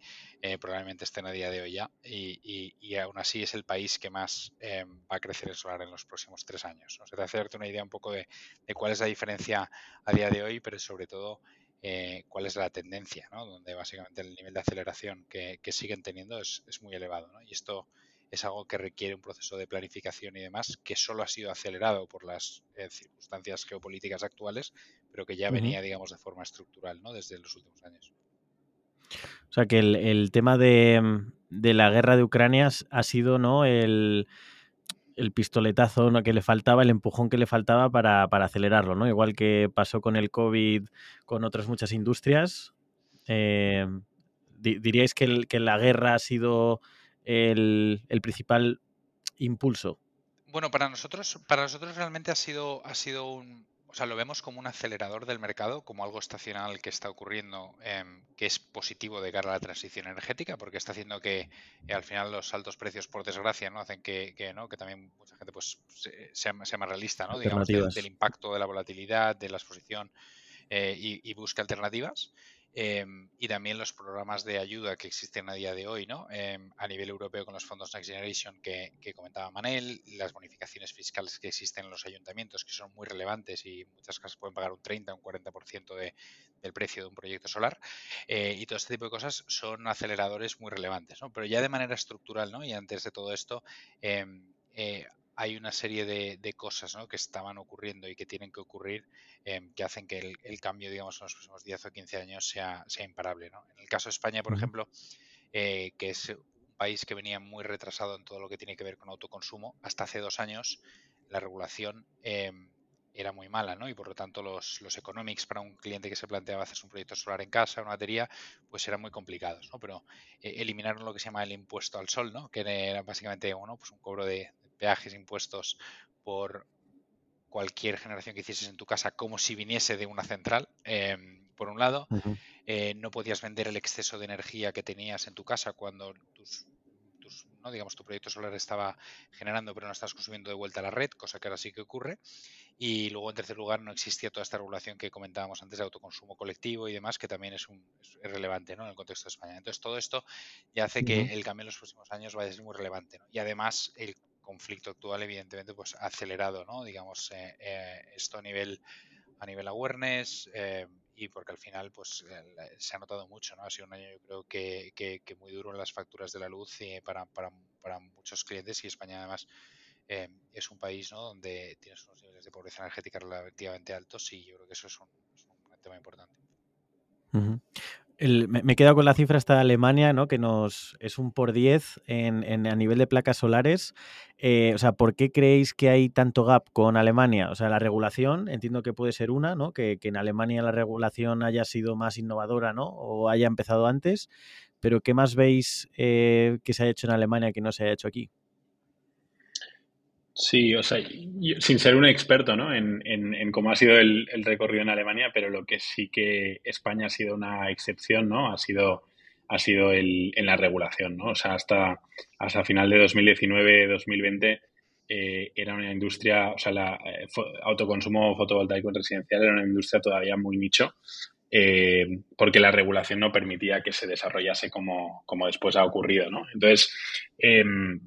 Speaker 2: probablemente estén a día de hoy ya. Y, aún así es el país que más va a crecer el solar en los próximos tres años. O sea, te hacerte una idea un poco de, de, cuál es la diferencia a día de hoy, pero sobre todo eh, cuál es la tendencia, ¿no? donde básicamente el nivel de aceleración que, siguen teniendo es, muy elevado. ¿no? Y esto es algo que requiere un proceso de planificación y demás que solo ha sido acelerado por las eh, circunstancias geopolíticas actuales, pero que ya venía, digamos, de forma estructural ¿no? desde los últimos años.
Speaker 4: O sea que el, tema de, de, la guerra de Ucrania ha sido ¿no? el, el pistoletazo que le faltaba, el empujón que le faltaba para, acelerarlo, ¿no? Igual que pasó con el COVID, con otras muchas industrias. Eh, ¿Diríais que, que, la guerra ha sido el, principal impulso?
Speaker 2: Bueno, para nosotros, para nosotros realmente ha sido, ha sido un, o sea, lo vemos como un acelerador del mercado, como algo estacional que está ocurriendo, em, que es positivo de cara a la transición energética, porque está haciendo que eh, al final los altos precios, por desgracia, no hacen que, ¿no? que también mucha gente pues sea, más realista, ¿no? Digamos, del, impacto de la volatilidad, de la exposición eh, y, y busque alternativas. Em, y también los programas de ayuda que existen a día de hoy, ¿no? Em, a nivel europeo con los fondos Next Generation que, comentaba Manel, las bonificaciones fiscales que existen en los ayuntamientos que son muy relevantes y muchas casas pueden pagar un 30 o un 40% de, del precio de un proyecto solar eh, y todo este tipo de cosas son aceleradores muy relevantes, ¿no? Pero ya de manera estructural, ¿no? Y antes de todo esto, em, eh, hay una serie de, cosas que estaban ocurriendo y que tienen que ocurrir em, que hacen que el, cambio, digamos, en los próximos 10 o 15 años sea, sea imparable. En el caso de España, por ejemplo, eh, que es un país que venía muy retrasado en todo lo que tiene que ver con autoconsumo, hasta hace dos años la regulación em, era muy mala, ¿no? Y por lo tanto los, los economics para un cliente que se planteaba hacer un proyecto solar en casa, una batería, pues eran muy complicados, ¿no? Pero eh, eliminaron lo que se llama el impuesto al sol, ¿no? Que era básicamente bueno, pues un cobro de, peajes impuestos por cualquier generación que hicieses en tu casa como si viniese de una central, em, por un lado. Eh, no podías vender el exceso de energía que tenías en tu casa cuando tus, no digamos tu proyecto solar estaba generando pero no estás consumiendo de vuelta la red, cosa que ahora sí que ocurre. Y luego, en tercer lugar, no existía toda esta regulación que comentábamos antes de autoconsumo colectivo y demás, que también es, un, relevante ¿no? en el contexto de España. Entonces, todo esto ya hace que el cambio en los próximos años vaya a ser muy relevante. Y además, el conflicto actual, evidentemente, pues ha acelerado, ¿no? digamos, eh, eh, esto a nivel, a nivel awareness. Eh, y porque al final pues se ha notado mucho, ¿no? Ha sido un año yo creo que, que, muy duro en las facturas de la luz y para, para, para muchos clientes y España además eh, es un país ¿no? donde tienes unos niveles de pobreza energética relativamente altos y yo creo que eso es un, tema importante.
Speaker 4: Me, he quedado con la cifra hasta Alemania, ¿no? que nos es un por 10 en, a nivel de placas solares. Eh, o sea, ¿por qué creéis que hay tanto gap con Alemania? O sea, la regulación, entiendo que puede ser una, ¿no? que, en Alemania la regulación haya sido más innovadora ¿no? o haya empezado antes, pero ¿qué más veis eh, que se ha hecho en Alemania que no se haya hecho aquí?
Speaker 3: Sí, o sea, sin ser un experto ¿no? en, cómo ha sido el, recorrido en Alemania, pero lo que sí que España ha sido una excepción, ¿no? Ha sido, ha sido el, en la regulación, ¿no? O sea, hasta, hasta final de 2019-2020 eh, era una industria, o sea, el eh, autoconsumo fotovoltaico residencial era una industria todavía muy nicho, eh, porque la regulación no permitía que se desarrollase como, como después ha ocurrido, ¿no? Entonces, em,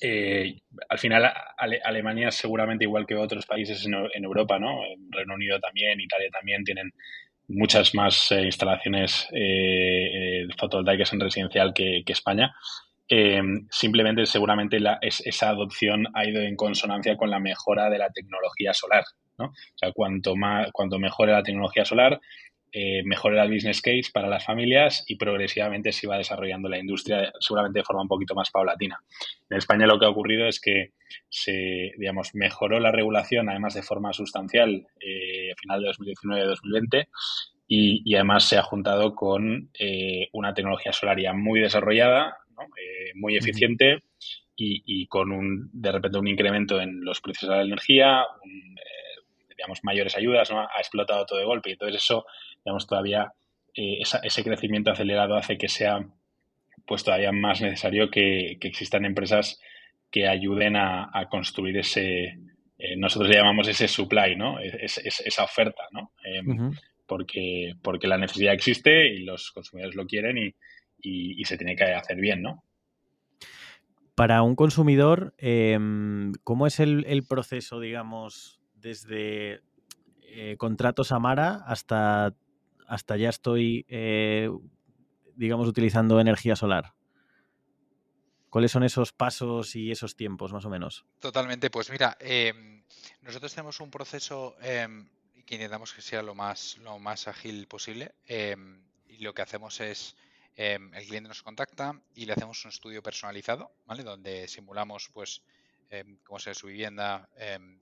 Speaker 3: eh, al final Alemania seguramente igual que otros países en, Europa, ¿no? Reino Unido también, Italia también tienen muchas más eh, instalaciones eh, fotovoltaicas en residencial que, España. simplemente seguramente esa adopción ha ido en consonancia con la mejora de la tecnología solar. ¿no? O sea, cuanto, más, cuanto mejore la tecnología solar, eh, mejore el business case para las familias y progresivamente se iba desarrollando la industria, seguramente de forma un poquito más paulatina. En España lo que ha ocurrido es que se, digamos, mejoró la regulación, además de forma sustancial, eh, a final de 2019-2020, y, además se ha juntado con eh, una tecnología solaria muy desarrollada, eh, muy eficiente y, con un, de repente un incremento en los precios de la energía, digamos, mayores ayudas, ¿no? ha explotado todo de golpe. Y entonces eso digamos, todavía eh, ese crecimiento acelerado hace que sea pues todavía más necesario que, existan empresas que ayuden a, construir ese, eh, nosotros le llamamos ese supply, ¿no? esa oferta, ¿no? Em, porque, porque la necesidad existe y los consumidores lo quieren y, se tiene que hacer bien, ¿no?
Speaker 4: Para un consumidor, em, ¿cómo es el, el, proceso, digamos, desde eh, contratos Amara hasta hasta ya estoy, eh, digamos, utilizando energía solar? ¿Cuáles son esos pasos y esos tiempos, más o menos?
Speaker 2: Totalmente, pues mira, em, nosotros tenemos un proceso em, que intentamos que sea lo más, lo más ágil posible. Em, y lo que hacemos es, el cliente nos contacta y le hacemos un estudio personalizado, ¿vale? Donde simulamos, pues, cómo sea su vivienda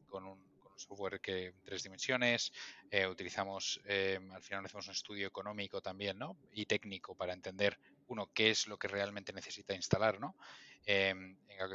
Speaker 2: con un software que tres dimensiones, eh, utilizamos, eh, al final hacemos un estudio económico también, ¿no? Y técnico para entender, uno, qué es lo que realmente necesita instalar, ¿no? Eh,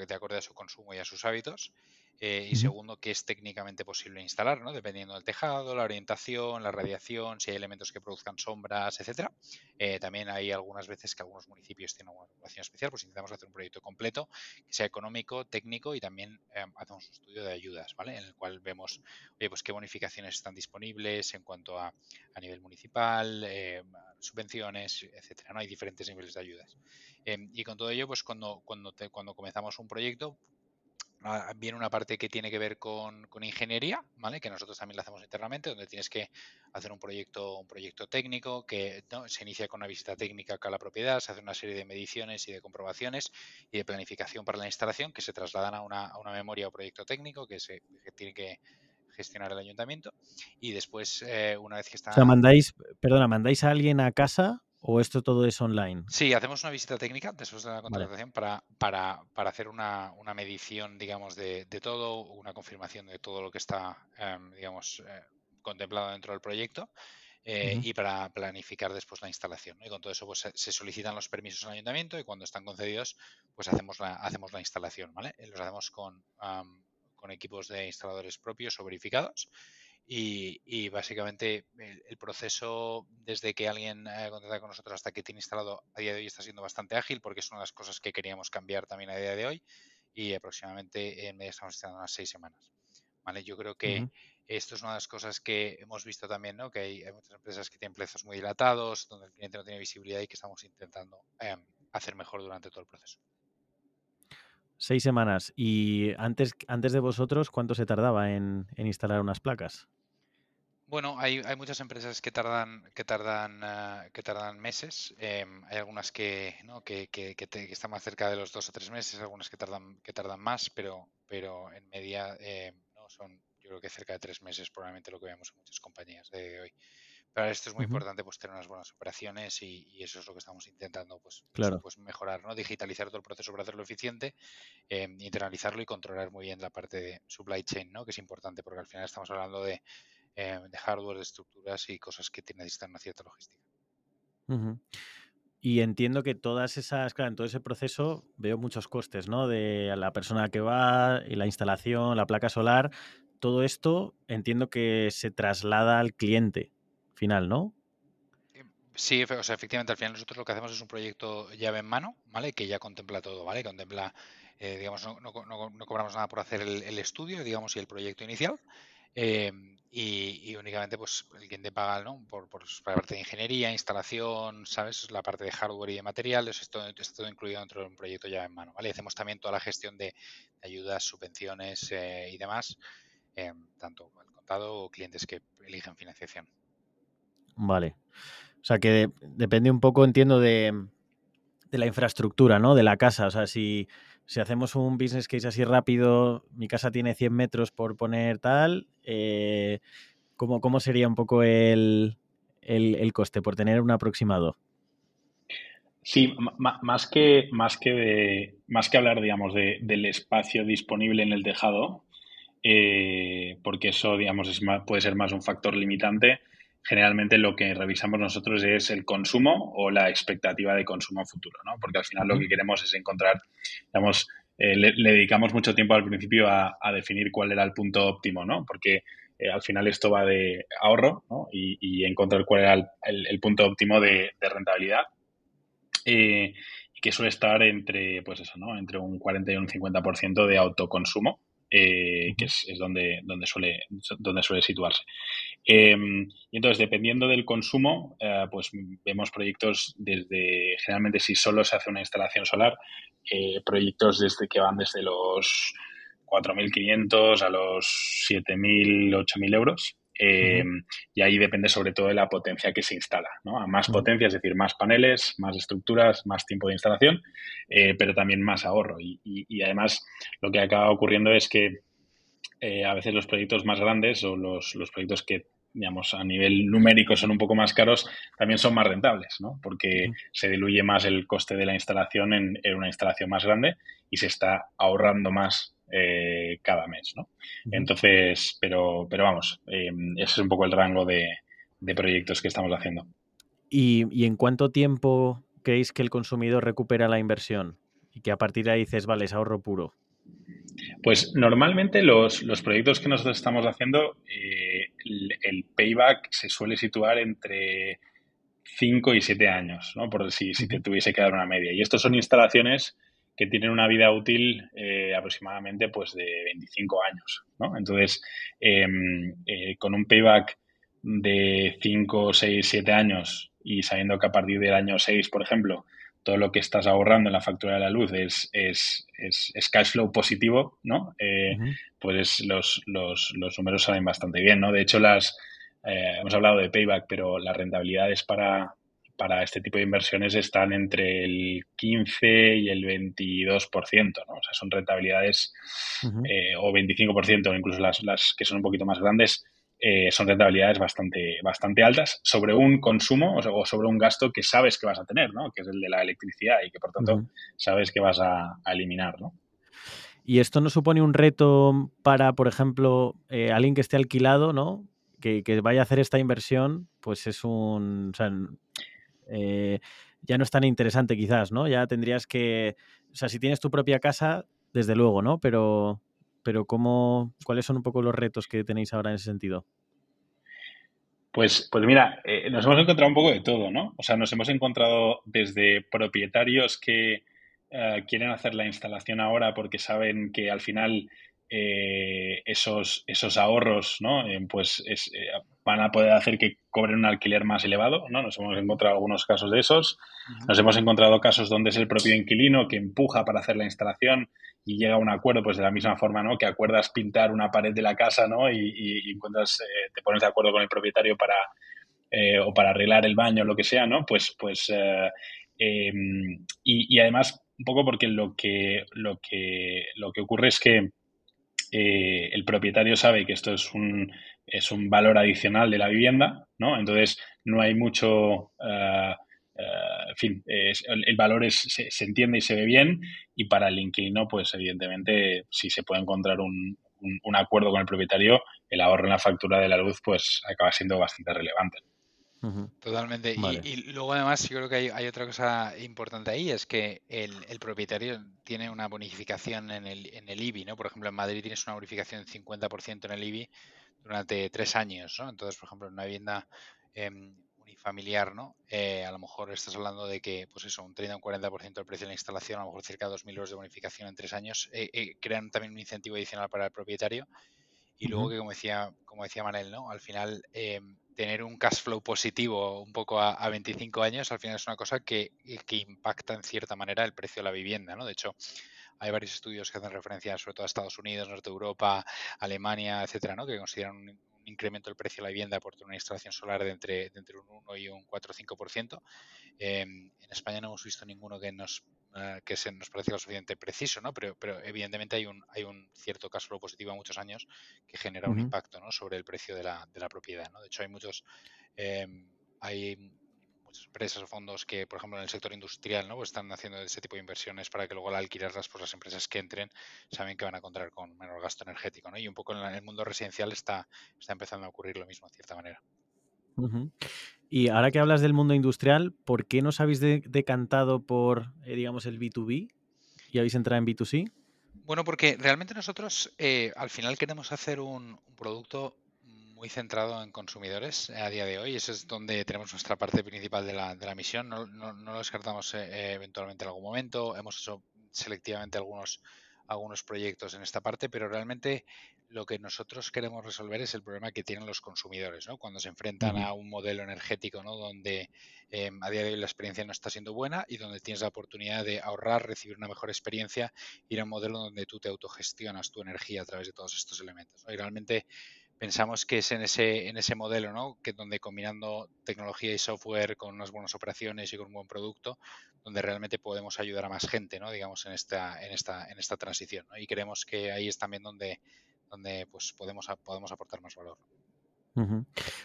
Speaker 2: de acuerdo a su consumo y a sus hábitos. Eh, y segundo, que es técnicamente posible instalar, ¿no? dependiendo del tejado, la orientación, la radiación, si hay elementos que produzcan sombras, etcétera. Eh, también hay algunas veces que algunos municipios tienen una regulación especial, pues intentamos hacer un proyecto completo que sea económico, técnico y también eh, hacemos un estudio de ayudas, ¿vale? En el cual vemos, oye, pues qué bonificaciones están disponibles en cuanto a, a nivel municipal, subvenciones, etcétera. ¿no? Hay diferentes niveles de ayudas. y con todo ello, pues cuando, cuando, cuando comenzamos un proyecto, viene una parte que tiene que ver con, ingeniería, ¿vale? Que nosotros también la hacemos internamente, donde tienes que hacer un proyecto, un proyecto técnico que se inicia con una visita técnica acá a la propiedad, se hace una serie de mediciones y de comprobaciones y de planificación para la instalación que se trasladan a una, memoria o proyecto técnico que se tiene que gestionar el ayuntamiento y después eh, una vez que está...
Speaker 4: O sea, mandáis, perdona, mandáis a alguien a casa ¿O esto todo es online?
Speaker 2: Sí, hacemos una visita técnica después de la contratación para, para, para, hacer una, una medición, digamos, de, de, todo, una confirmación de todo lo que está, em, digamos, eh, contemplado dentro del proyecto. Eh, y para planificar después la instalación. Y con todo eso pues, se solicitan los permisos al ayuntamiento y cuando están concedidos pues hacemos la, hacemos la instalación. ¿vale? Los hacemos con, con equipos de instaladores propios o verificados y, básicamente el, proceso desde que alguien eh, contacta con nosotros hasta que tiene instalado a día de hoy está siendo bastante ágil porque es una de las cosas que queríamos cambiar también a día de hoy y aproximadamente en medio estamos instalando unas seis semanas. ¿vale? Yo creo que esto es una de las cosas que hemos visto también, ¿no? Que hay, muchas empresas que tienen plazos muy dilatados, donde el cliente no tiene visibilidad y que estamos intentando em, hacer mejor durante todo el proceso.
Speaker 4: Seis semanas. ¿Y antes, antes de vosotros, cuánto se tardaba en instalar unas placas?
Speaker 2: Bueno, hay, hay muchas empresas que tardan, que tardan, eh, que tardan meses. Em, hay algunas que, ¿no? que, que, que, están más cerca de los dos o tres meses, algunas que tardan, que tardan más, pero, pero en media eh, no son, yo creo que cerca de tres meses, probablemente lo que vemos en muchas compañías de hoy. Pero esto es muy importante, pues tener unas buenas operaciones y, eso es lo que estamos intentando, pues, pues, pues, mejorar, ¿no? Digitalizar todo el proceso para hacerlo eficiente, eh, internalizarlo y controlar muy bien la parte de supply chain, ¿no? Que es importante porque al final estamos hablando de eh, de hardware, de estructuras y cosas que necesitan una cierta logística.
Speaker 4: Y entiendo que todas esas, claro, en todo ese proceso veo muchos costes, ¿no? De la persona que va y la instalación, la placa solar, todo esto entiendo que se traslada al cliente final, ¿no?
Speaker 2: Sí, o sea, efectivamente, al final nosotros lo que hacemos es un proyecto llave en mano, ¿vale? Que ya contempla todo, ¿vale? Contempla, eh, digamos, no, cobramos nada por hacer el, estudio, digamos, y el proyecto inicial, Em, y, únicamente pues el cliente paga ¿no? por, por, la parte de ingeniería, instalación, ¿sabes? La parte de hardware y de materiales, esto está todo incluido dentro de un proyecto ya en mano, ¿vale? hacemos también toda la gestión de, ayudas, subvenciones eh, y demás, em, tanto al contado o clientes que eligen financiación.
Speaker 4: Vale. O sea que depende un poco, entiendo, de, de la infraestructura, ¿no? De la casa. O sea, si si hacemos un business case así rápido, mi casa tiene 100 metros por poner tal, eh, ¿cómo, sería un poco el, coste por tener un aproximado?
Speaker 3: Sí, más que, más que, más que hablar, digamos, del espacio disponible en el tejado, eh, porque eso, digamos, es puede ser más un factor limitante, generalmente lo que revisamos nosotros es el consumo o la expectativa de consumo futuro, ¿no? Porque al final lo que queremos es encontrar, digamos, eh, le, dedicamos mucho tiempo al principio a, definir cuál era el punto óptimo, ¿no? Porque eh, al final esto va de ahorro, ¿no? Y, encontrar cuál era el, punto óptimo de, rentabilidad. Eh, y que suele estar entre, pues eso, ¿no? Entre un 40 y un 50% de autoconsumo eh, que es, donde, donde, suele, donde suele situarse. Em, y entonces, dependiendo del consumo, eh, pues vemos proyectos desde, generalmente si solo se hace una instalación solar, eh, proyectos desde que van desde los 4.500 a los 7.000, 8.000 euros. Eh, y ahí depende sobre todo de la potencia que se instala. ¿no? A más potencia, es decir, más paneles, más estructuras, más tiempo de instalación, eh, pero también más ahorro. Y, además lo que acaba ocurriendo es que eh, a veces los proyectos más grandes o los, proyectos que digamos, a nivel numérico son un poco más caros, también son más rentables, ¿no? Porque se diluye más el coste de la instalación en, en, una instalación más grande y se está ahorrando más eh, cada mes, ¿no? Entonces, pero, pero vamos, em, ese es un poco el rango de, proyectos que estamos haciendo.
Speaker 4: ¿Y, en cuánto tiempo creéis que el consumidor recupera la inversión? Y que a partir de ahí dices, vale, es ahorro puro.
Speaker 3: Pues normalmente los, proyectos que nosotros estamos haciendo, eh, el, payback se suele situar entre 5 y 7 años, ¿no? Por si, si te tuviese que dar una media. Y estos son instalaciones que tienen una vida útil eh, aproximadamente pues de 25 años. ¿no? Entonces, em, eh, con un payback de 5, 6, 7 años y sabiendo que a partir del año 6, por ejemplo, todo lo que estás ahorrando en la factura de la luz es, es, es, cash flow positivo, ¿no? Eh, pues los, los, los, números salen bastante bien, ¿no? De hecho, las hemos hablado de payback, pero las rentabilidades para, para este tipo de inversiones están entre el 15 y el 22%, ¿no? O sea, son rentabilidades eh, o 25%, o incluso las, las, que son un poquito más grandes, eh, son rentabilidades bastante, bastante altas sobre un consumo o sobre un gasto que sabes que vas a tener, ¿no? Que es el de la electricidad y que por tanto sabes que vas a, eliminar, ¿no?
Speaker 4: Y esto no supone un reto para, por ejemplo, eh, alguien que esté alquilado, ¿no? Que, que, vaya a hacer esta inversión, pues es un. O sea, eh, ya no es tan interesante quizás, ¿no? Ya tendrías que, o sea, si tienes tu propia casa, desde luego, ¿no? Pero, pero ¿cómo, ¿cuáles son un poco los retos que tenéis ahora en ese sentido?
Speaker 3: Pues, pues mira, eh, nos hemos encontrado un poco de todo, ¿no? O sea, nos hemos encontrado desde propietarios que eh, quieren hacer la instalación ahora porque saben que al final eh, esos, esos ahorros, ¿no? Eh, pues van a poder hacer que cobren un alquiler más elevado, ¿no? Nos hemos encontrado algunos casos de esos. Nos hemos encontrado casos donde es el propio inquilino que empuja para hacer la instalación y llega a un acuerdo, pues de la misma forma, ¿no? Que acuerdas pintar una pared de la casa, ¿no? Y, encuentras, te pones de acuerdo con el propietario para o para arreglar el baño, lo que sea, ¿no? Pues, pues Em, y, además, un poco porque lo que, lo que, lo que ocurre es que eh, el propietario sabe que esto es un, es un valor adicional de la vivienda, ¿no? Entonces, no hay mucho... Eh, eh, en fin, el, valor es, se, entiende y se ve bien y para el inquilino, pues evidentemente, si se puede encontrar un, un acuerdo con el propietario, el ahorro en la factura de la luz, pues acaba siendo bastante relevante.
Speaker 2: Totalmente. Y, luego además yo creo que hay, otra cosa importante ahí, es que el, propietario tiene una bonificación en el, en el IBI, ¿no? Por ejemplo, en Madrid tienes una bonificación del 50% en el IBI durante tres años, ¿no? Entonces, por ejemplo, en una vivienda em, unifamiliar, ¿no? Eh, a lo mejor estás hablando de que, pues eso, un 30 o un 40% del precio de la instalación, a lo mejor cerca de 2.000 euros de bonificación en tres años, eh, eh, crean también un incentivo adicional para el propietario. Y luego que, como decía, como decía Manel, ¿no? Al final em, tener un cash flow positivo un poco a, 25 años, al final es una cosa que, que, impacta en cierta manera el precio de la vivienda, ¿no? De hecho, hay varios estudios que hacen referencia sobre todo a Estados Unidos, Norte de Europa, Alemania, etcétera, ¿no? Que consideran un, incremento del precio de la vivienda por tener una instalación solar de entre, entre un 1 y un 4 o 5%. Eh, en España no hemos visto ninguno que nos eh, que se nos parece lo suficiente preciso, ¿no? Pero, pero evidentemente hay un, hay un cierto caso flow positivo a muchos años que genera un impacto ¿no? sobre el precio de la, de la propiedad. ¿no? De hecho, hay muchos, eh, hay empresas o fondos que, por ejemplo, en el sector industrial, ¿no? Pues están haciendo ese tipo de inversiones para que luego al alquilarlas, pues las empresas que entren saben que van a contar con menor gasto energético. ¿no? Y un poco en el mundo residencial está, está empezando a ocurrir lo mismo, de cierta manera.
Speaker 4: Y ahora que hablas del mundo industrial, ¿por qué nos habéis decantado por, eh, digamos, el B2B y habéis entrado en B2C?
Speaker 2: Bueno, porque realmente nosotros eh, al final queremos hacer un, producto muy centrado en consumidores a día de hoy. Ese es donde tenemos nuestra parte principal de la, de la misión. No, lo descartamos eh, eventualmente en algún momento. Hemos hecho selectivamente algunos algunos proyectos en esta parte, pero realmente lo que nosotros queremos resolver es el problema que tienen los consumidores, ¿no? Cuando se enfrentan a un modelo energético, ¿no? Donde em, a día de hoy la experiencia no está siendo buena y donde tienes la oportunidad de ahorrar, recibir una mejor experiencia, ir a un modelo donde tú te autogestionas tu energía a través de todos estos elementos. Y realmente pensamos que es en ese, en ese modelo, ¿no? Que donde combinando tecnología y software con unas buenas operaciones y con un buen producto, donde realmente podemos ayudar a más gente, ¿no? Digamos, en esta, en esta, en esta transición. Y creemos que ahí es también donde, donde pues podemos, podemos aportar más valor.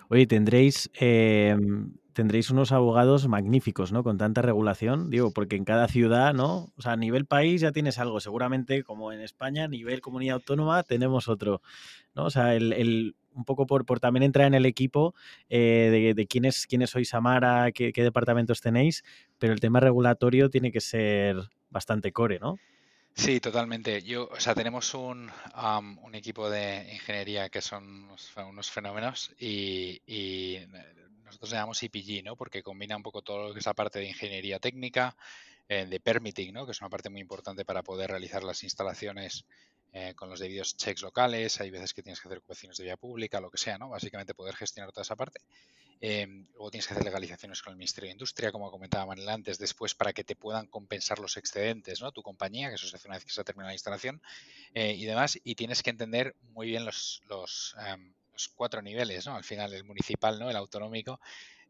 Speaker 4: Oye, tendréis, em, tendréis unos abogados magníficos, ¿no? Con tanta regulación, digo, porque en cada ciudad, ¿no? O sea, a nivel país ya tienes algo, seguramente como en España, a nivel comunidad autónoma tenemos otro, ¿no? O sea, el, un poco por, por, también entrar en el equipo eh, de, de quiénes, quiénes sois Amara, qué, qué departamentos tenéis, pero el tema regulatorio tiene que ser bastante core, ¿no?
Speaker 2: Sí, totalmente. Yo, o sea, tenemos un, un equipo de ingeniería que son unos, fenómenos y, y, nosotros llamamos IPG, ¿no? Porque combina un poco todo lo que es la parte de ingeniería técnica, eh, de permitting, ¿no? Que es una parte muy importante para poder realizar las instalaciones eh, con los debidos checks locales. Hay veces que tienes que hacer ocupaciones de vía pública, lo que sea, ¿no? Básicamente poder gestionar toda esa parte. Em, luego tienes que hacer legalizaciones con el Ministerio de Industria, como comentaba Manel antes, después para que te puedan compensar los excedentes, ¿no? Tu compañía, que eso se hace una vez que se termina la instalación eh, y demás. Y tienes que entender muy bien los, los, em, los, cuatro niveles, ¿no? Al final, el municipal, ¿no? El autonómico,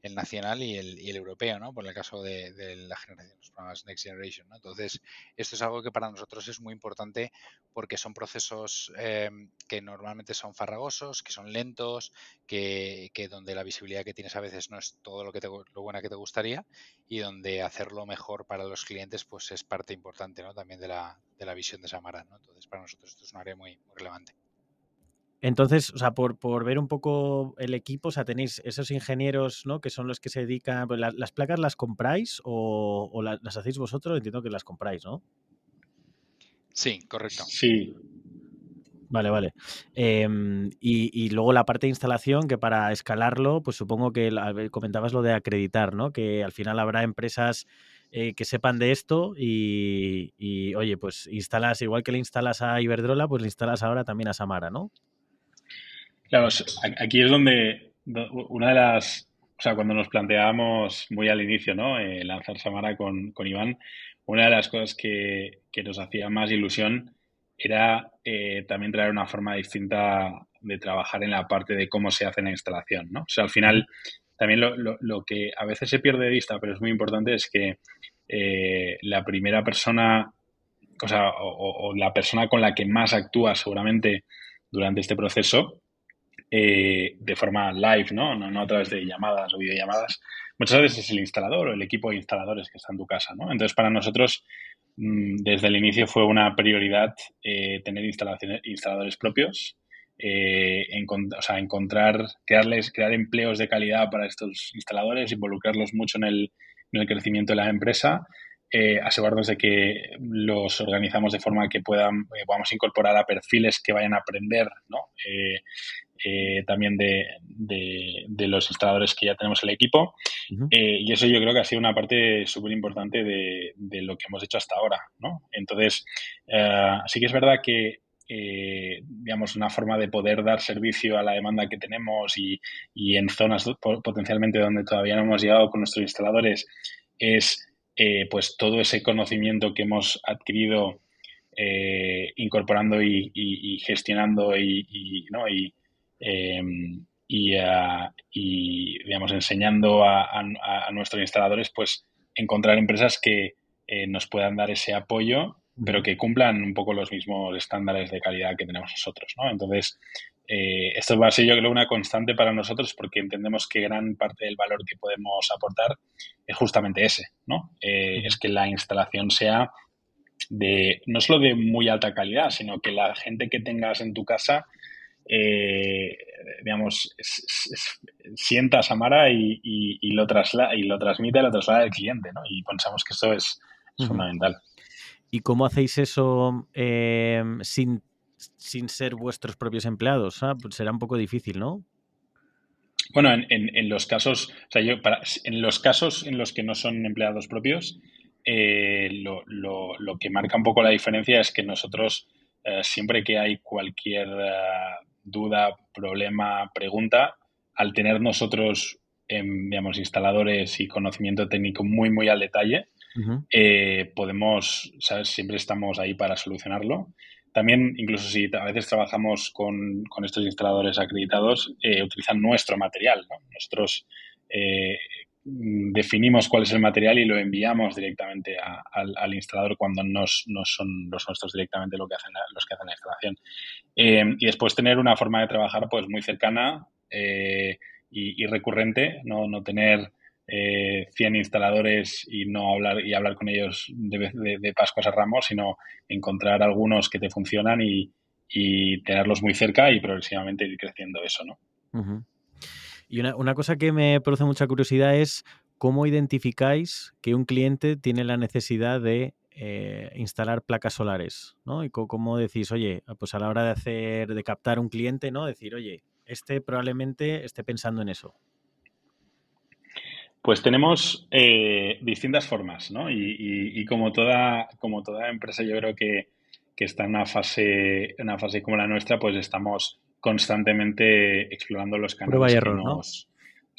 Speaker 2: el nacional y el, y el europeo, ¿no? Por el caso de, la generación, los programas Next Generation, ¿no? Entonces, esto es algo que para nosotros es muy importante porque son procesos eh, que normalmente son farragosos, que son lentos, que, que, donde la visibilidad que tienes a veces no es todo lo que te, lo buena que te gustaría y donde hacerlo mejor para los clientes pues es parte importante, ¿no? También de la, de la visión de Samara, ¿no? Entonces, para nosotros esto es un área muy, muy relevante.
Speaker 4: Entonces, o sea, por, por, ver un poco el equipo, o sea, tenéis esos ingenieros, ¿no? Que son los que se dedican. Pues, ¿Las placas las compráis o, las hacéis vosotros? Entiendo que las compráis, ¿no?
Speaker 2: Sí, correcto.
Speaker 3: Sí.
Speaker 4: Vale, vale. Em, y, luego la parte de instalación, que para escalarlo, pues supongo que comentabas lo de acreditar, ¿no? Que al final habrá empresas eh, que sepan de esto y, oye, pues instalas, igual que le instalas a Iberdrola, pues le instalas ahora también a Samara, ¿no?
Speaker 3: Claro, aquí es donde una de las, o sea, cuando nos planteábamos muy al inicio, ¿no? Eh, lanzar Samara con, con, Iván, una de las cosas que, que nos hacía más ilusión era eh, también traer una forma distinta de trabajar en la parte de cómo se hace la instalación, ¿no? O sea, al final, también lo, lo, que a veces se pierde de vista, pero es muy importante, es que eh, la primera persona, o, sea, o, la persona con la que más actúa seguramente durante este proceso, eh, de forma live, ¿no? ¿no? ¿no? a través de llamadas o videollamadas, muchas veces es el instalador o el equipo de instaladores que está en tu casa, ¿no? Entonces, para nosotros, mm, desde el inicio fue una prioridad eh, tener instalaciones, instaladores propios, eh, o sea, encontrar, crearles, crear empleos de calidad para estos instaladores, involucrarlos mucho en el, en el crecimiento de la empresa, eh, asegurarnos de que los organizamos de forma que puedan, podamos incorporar a perfiles que vayan a aprender, ¿no? Eh, eh, también de, de, los instaladores que ya tenemos en el equipo. y eso yo creo que ha sido una parte súper importante de, de, lo que hemos hecho hasta ahora, ¿no? Entonces, sí que es verdad que eh, digamos, una forma de poder dar servicio a la demanda que tenemos y, y en zonas potencialmente donde todavía no hemos llegado con nuestros instaladores es eh, pues todo ese conocimiento que hemos adquirido eh, incorporando y, gestionando y, ¿no? y, em, y, digamos enseñando a, a, nuestros instaladores pues encontrar empresas que nos puedan dar ese apoyo pero que cumplan un poco los mismos estándares de calidad que tenemos nosotros, ¿no? Entonces, eh, esto va a ser yo creo una constante para nosotros porque entendemos que gran parte del valor que podemos aportar es justamente ese, ¿no? Eh, es que la instalación sea de, no solo de muy alta calidad, sino que la gente que tengas en tu casa, eh, digamos, sienta Samara y, y, lo trasla, y lo transmite lo traslada al cliente, ¿no? Y pensamos que esto es, fundamental.
Speaker 4: ¿Y cómo hacéis eso em, sin, ser vuestros propios empleados? Ah, pues será un poco difícil, ¿no?
Speaker 3: Bueno, en, los casos, o sea, yo para, en los casos en los que no son empleados propios, eh, lo, que marca un poco la diferencia es que nosotros, eh, siempre que hay cualquier eh, duda, problema, pregunta, al tener nosotros, em, digamos, instaladores y conocimiento técnico muy, muy al detalle, eh, podemos, ¿sabes? Siempre estamos ahí para solucionarlo. También, incluso si a veces trabajamos con, estos instaladores acreditados, eh, utilizan nuestro material. Nosotros eh, definimos cuál es el material y lo enviamos directamente al, instalador cuando no, son los nuestros directamente lo que hacen los que hacen la instalación. y después tener una forma de trabajar pues muy cercana y, y, recurrente, no, no tener eh, 100 instaladores y no hablar y hablar con ellos de, de, de Pascuas a Ramos, sino encontrar algunos que te funcionan y, tenerlos muy cerca y progresivamente ir creciendo eso, ¿no?
Speaker 4: Y una, una, cosa que me produce mucha curiosidad es cómo identificáis que un cliente tiene la necesidad de eh, instalar placas solares, ¿no? Y cómo decís, oye, pues a la hora de hacer, de captar un cliente, ¿no? Decir, oye, este probablemente esté pensando en eso.
Speaker 3: Pues tenemos eh, distintas formas, ¿no? Y, como, toda, como toda empresa, yo creo que, está en una fase, en una fase como la nuestra, pues estamos constantemente explorando los canales que nos,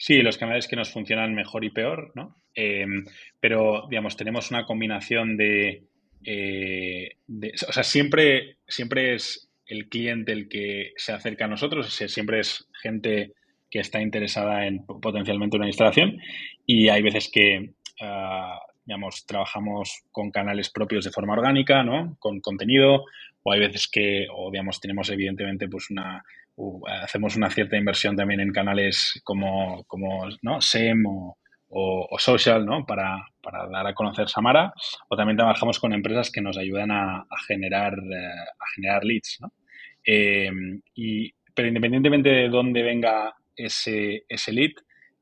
Speaker 3: Sí, los canales que nos funcionan mejor y peor, ¿no? Em, pero, digamos, tenemos una combinación de, eh, O sea, siempre, siempre es el cliente el que se acerca a nosotros, siempre es gente que está interesada en potencialmente una instalación y hay veces que, ah, digamos, trabajamos con canales propios de forma orgánica, ¿no? Con contenido o hay veces que, o digamos, tenemos evidentemente pues una, hacemos una cierta inversión también en canales como, como ¿no? SEM o, o, social, ¿no? Para, para, dar a conocer Samara. O también trabajamos con empresas que nos ayudan a, generar, eh, a generar leads, ¿no? Eh, y, pero independientemente de dónde venga ese, ese lead,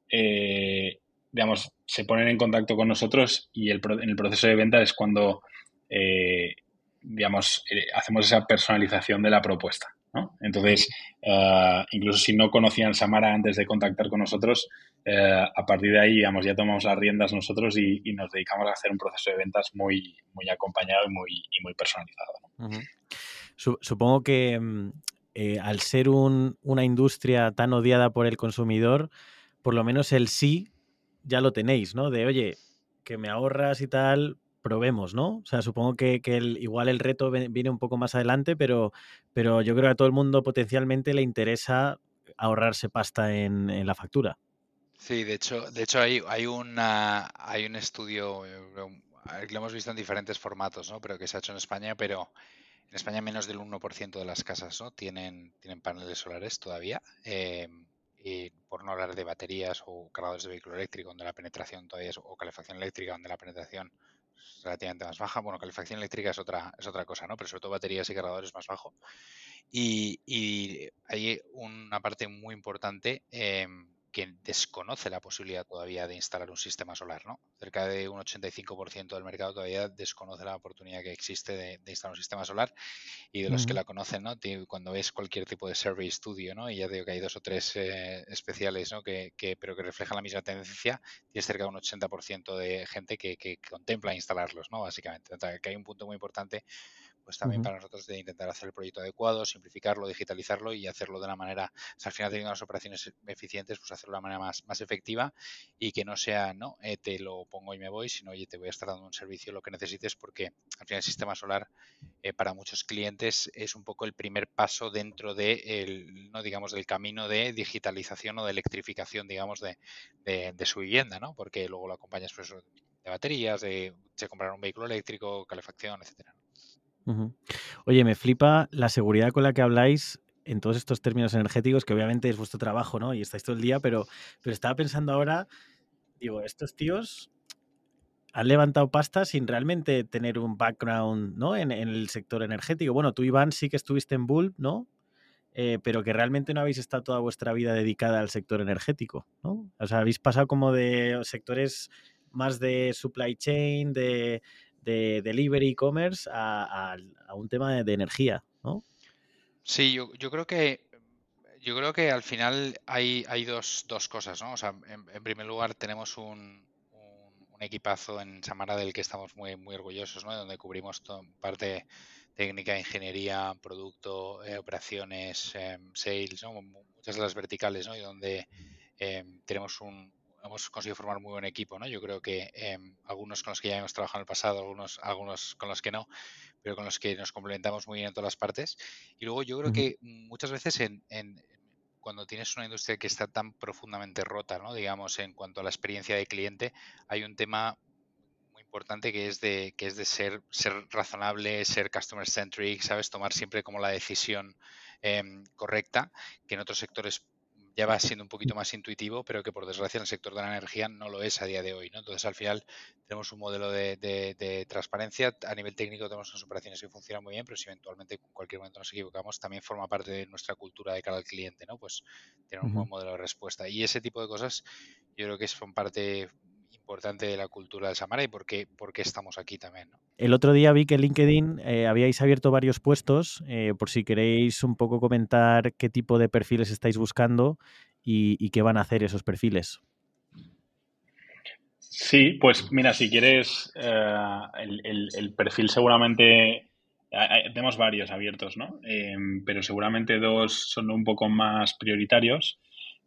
Speaker 3: eh, digamos, se ponen en contacto con nosotros y el, en el proceso de venta es cuando, eh, digamos, eh, hacemos esa personalización de la propuesta. Entonces, incluso si no conocían Samara antes de contactar con nosotros, a partir de ahí, digamos, ya tomamos las riendas nosotros y, nos dedicamos a hacer un proceso de ventas muy, muy acompañado y muy, y muy personalizado.
Speaker 4: Supongo que mm, al ser una industria tan odiada por el consumidor, por lo menos el sí ya lo tenéis, ¿no? De, oye, que me ahorras y tal, probemos, ¿no? O sea, supongo que, igual el reto viene un poco más adelante, pero, pero yo creo que a todo el mundo potencialmente le interesa ahorrarse pasta en, la factura.
Speaker 2: Sí, de hecho, de hecho hay, hay, hay un estudio lo hemos visto en diferentes formatos, ¿no? Pero que se ha hecho en España, pero en España menos del 1% de las casas ¿no? tienen, tienen paneles solares todavía. Eh, y por no hablar de baterías o cargadores de vehículo eléctrico, donde la penetración todavía es, o calefacción eléctrica, donde la penetración es relativamente más baja. Bueno, calefacción eléctrica es otra, es otra cosa, ¿no? Pero sobre todo baterías y cargadores más bajo. Y, y hay una parte muy importante eh, que desconoce la posibilidad todavía de instalar un sistema solar, ¿no? Cerca de un 85% del mercado todavía desconoce la oportunidad que existe de, instalar un sistema solar y de los que la conocen, ¿no? Cuando ves cualquier tipo de survey estudio, ¿no? Y ya digo que hay dos o tres eh, especiales, ¿no? Que, pero que reflejan la misma tendencia, tienes cerca de un 80% de gente que, que, contempla instalarlos, ¿no? Básicamente. que hay un punto muy importante pues también para nosotros de intentar hacer el proyecto adecuado, simplificarlo, digitalizarlo y hacerlo de una manera, al final teniendo las operaciones eficientes, pues hacerlo de una manera más, más efectiva y que no sea, no, eh, te lo pongo y me voy, sino, oye, te voy a estar dando un servicio, lo que necesites, porque al final el sistema solar eh, para muchos clientes es un poco el primer paso dentro de el, no digamos, del camino de digitalización o de electrificación, digamos, de, de, su vivienda, ¿no? Porque luego lo acompañas pues, de baterías, de, de comprar un vehículo eléctrico, calefacción, etcétera.
Speaker 4: Oye, me flipa la seguridad con la que habláis en todos estos términos energéticos, que obviamente es vuestro trabajo, ¿no? Y estáis todo el día, pero, pero estaba pensando ahora, digo, estos tíos han levantado pasta sin realmente tener un background, ¿no? En, el sector energético. Bueno, tú, Iván, sí que estuviste en Bulb, ¿no? Eh, pero que realmente no habéis estado toda vuestra vida dedicada al sector energético, ¿no? O sea, habéis pasado como de sectores más de supply chain, de, de delivery e-commerce a, un tema de, energía, ¿no?
Speaker 2: Sí, yo, creo que yo creo que al final hay, hay dos, dos cosas, ¿no? O sea, en, primer lugar tenemos un, un, equipazo en Samara del que estamos muy, muy orgullosos, ¿no? Donde cubrimos parte técnica, ingeniería, producto, eh, operaciones, em, sales, ¿no? muchas de las verticales, ¿no? Y donde em, tenemos un, hemos conseguido formar muy buen equipo, ¿no? Yo creo que em, algunos con los que ya hemos trabajado en el pasado, algunos, algunos con los que no, pero con los que nos complementamos muy bien en todas las partes. Y luego yo creo que muchas veces en, cuando tienes una industria que está tan profundamente rota, ¿no? Digamos, en cuanto a la experiencia de cliente, hay un tema muy importante que es de, que es de ser, ser razonable, ser customer centric, ¿sabes? Tomar siempre como la decisión em, correcta, que en otros sectores ya va siendo un poquito más intuitivo, pero que por desgracia en el sector de la energía no lo es a día de hoy. ¿no? Entonces, al final tenemos un modelo de, transparencia. A nivel técnico tenemos unas operaciones que funcionan muy bien, pero si eventualmente en cualquier momento nos equivocamos, también forma parte de nuestra cultura de cara al cliente, ¿no? Pues tener un buen modelo de respuesta. Y ese tipo de cosas yo creo que son parte importante de la cultura de Samara y por qué, por qué estamos aquí también.
Speaker 4: El otro día vi que en LinkedIn eh, habíais abierto varios puestos, eh, por si queréis un poco comentar qué tipo de perfiles estáis buscando y, qué van a hacer esos perfiles.
Speaker 3: Sí, pues mira, si quieres, eh, el, perfil seguramente, tenemos varios abiertos, ¿no? Pero seguramente dos son un poco más prioritarios.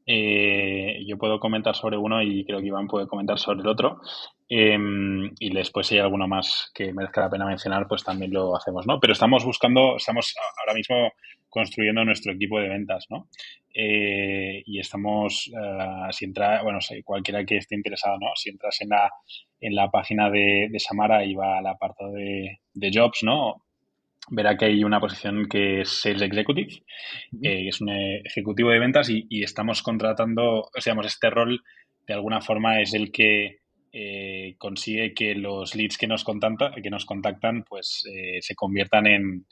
Speaker 3: Eh, yo puedo comentar sobre uno y creo que Iván puede comentar sobre el otro. Em, y después si hay alguno más que merezca la pena mencionar, pues también lo hacemos, ¿no? Pero estamos buscando, estamos ahora mismo construyendo nuestro equipo de ventas, ¿no? Eh, y estamos, eh, si entra, bueno, cualquiera que esté interesado, ¿no? Si entras en la, en la página de, Samara y va al apartado de jobs, ¿no? Verá que hay una posición que es Sales Executive, que es un ejecutivo de ventas y, estamos contratando, o sea, este rol de alguna forma es el que eh, consigue que los leads que nos, contacta, que nos contactan pues eh, se conviertan en,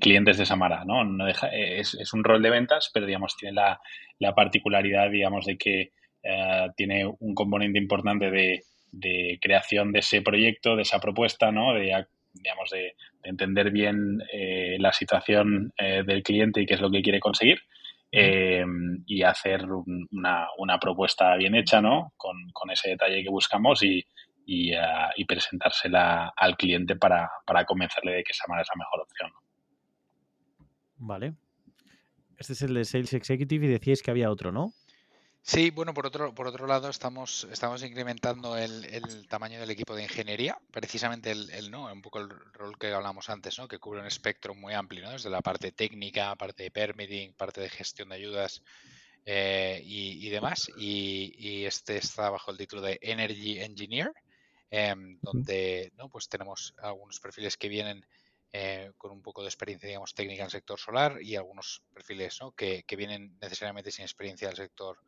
Speaker 3: clientes de Samara, ¿no? no deja, es, un rol de ventas, pero digamos tiene la, particularidad, digamos, de que eh, tiene un componente importante de, de creación de ese proyecto, de esa propuesta, ¿no? De digamos, de, entender bien eh, la situación eh, del cliente y qué es lo que quiere conseguir. em, y hacer una, una, propuesta bien hecha, ¿no? Con, con ese detalle que buscamos y, y, uh, y presentársela al cliente para, para, convencerle de que Samara es la mejor opción.
Speaker 4: Vale. Este es el de Sales Executive y decíais que había otro, ¿no?
Speaker 2: Sí, bueno, por otro, por otro lado estamos, estamos incrementando el, el tamaño del equipo de ingeniería, precisamente el, el, ¿no? un poco el rol que hablamos antes, ¿no? que cubre un espectro muy amplio, ¿no? desde la parte técnica, parte de permitting, parte de gestión de ayudas eh, y, y, demás. Y, y, este está bajo el título de Energy Engineer, eh, donde ¿no? pues tenemos algunos perfiles que vienen eh, con un poco de experiencia, digamos, técnica en el sector solar y algunos perfiles ¿no? que, que vienen necesariamente sin experiencia del sector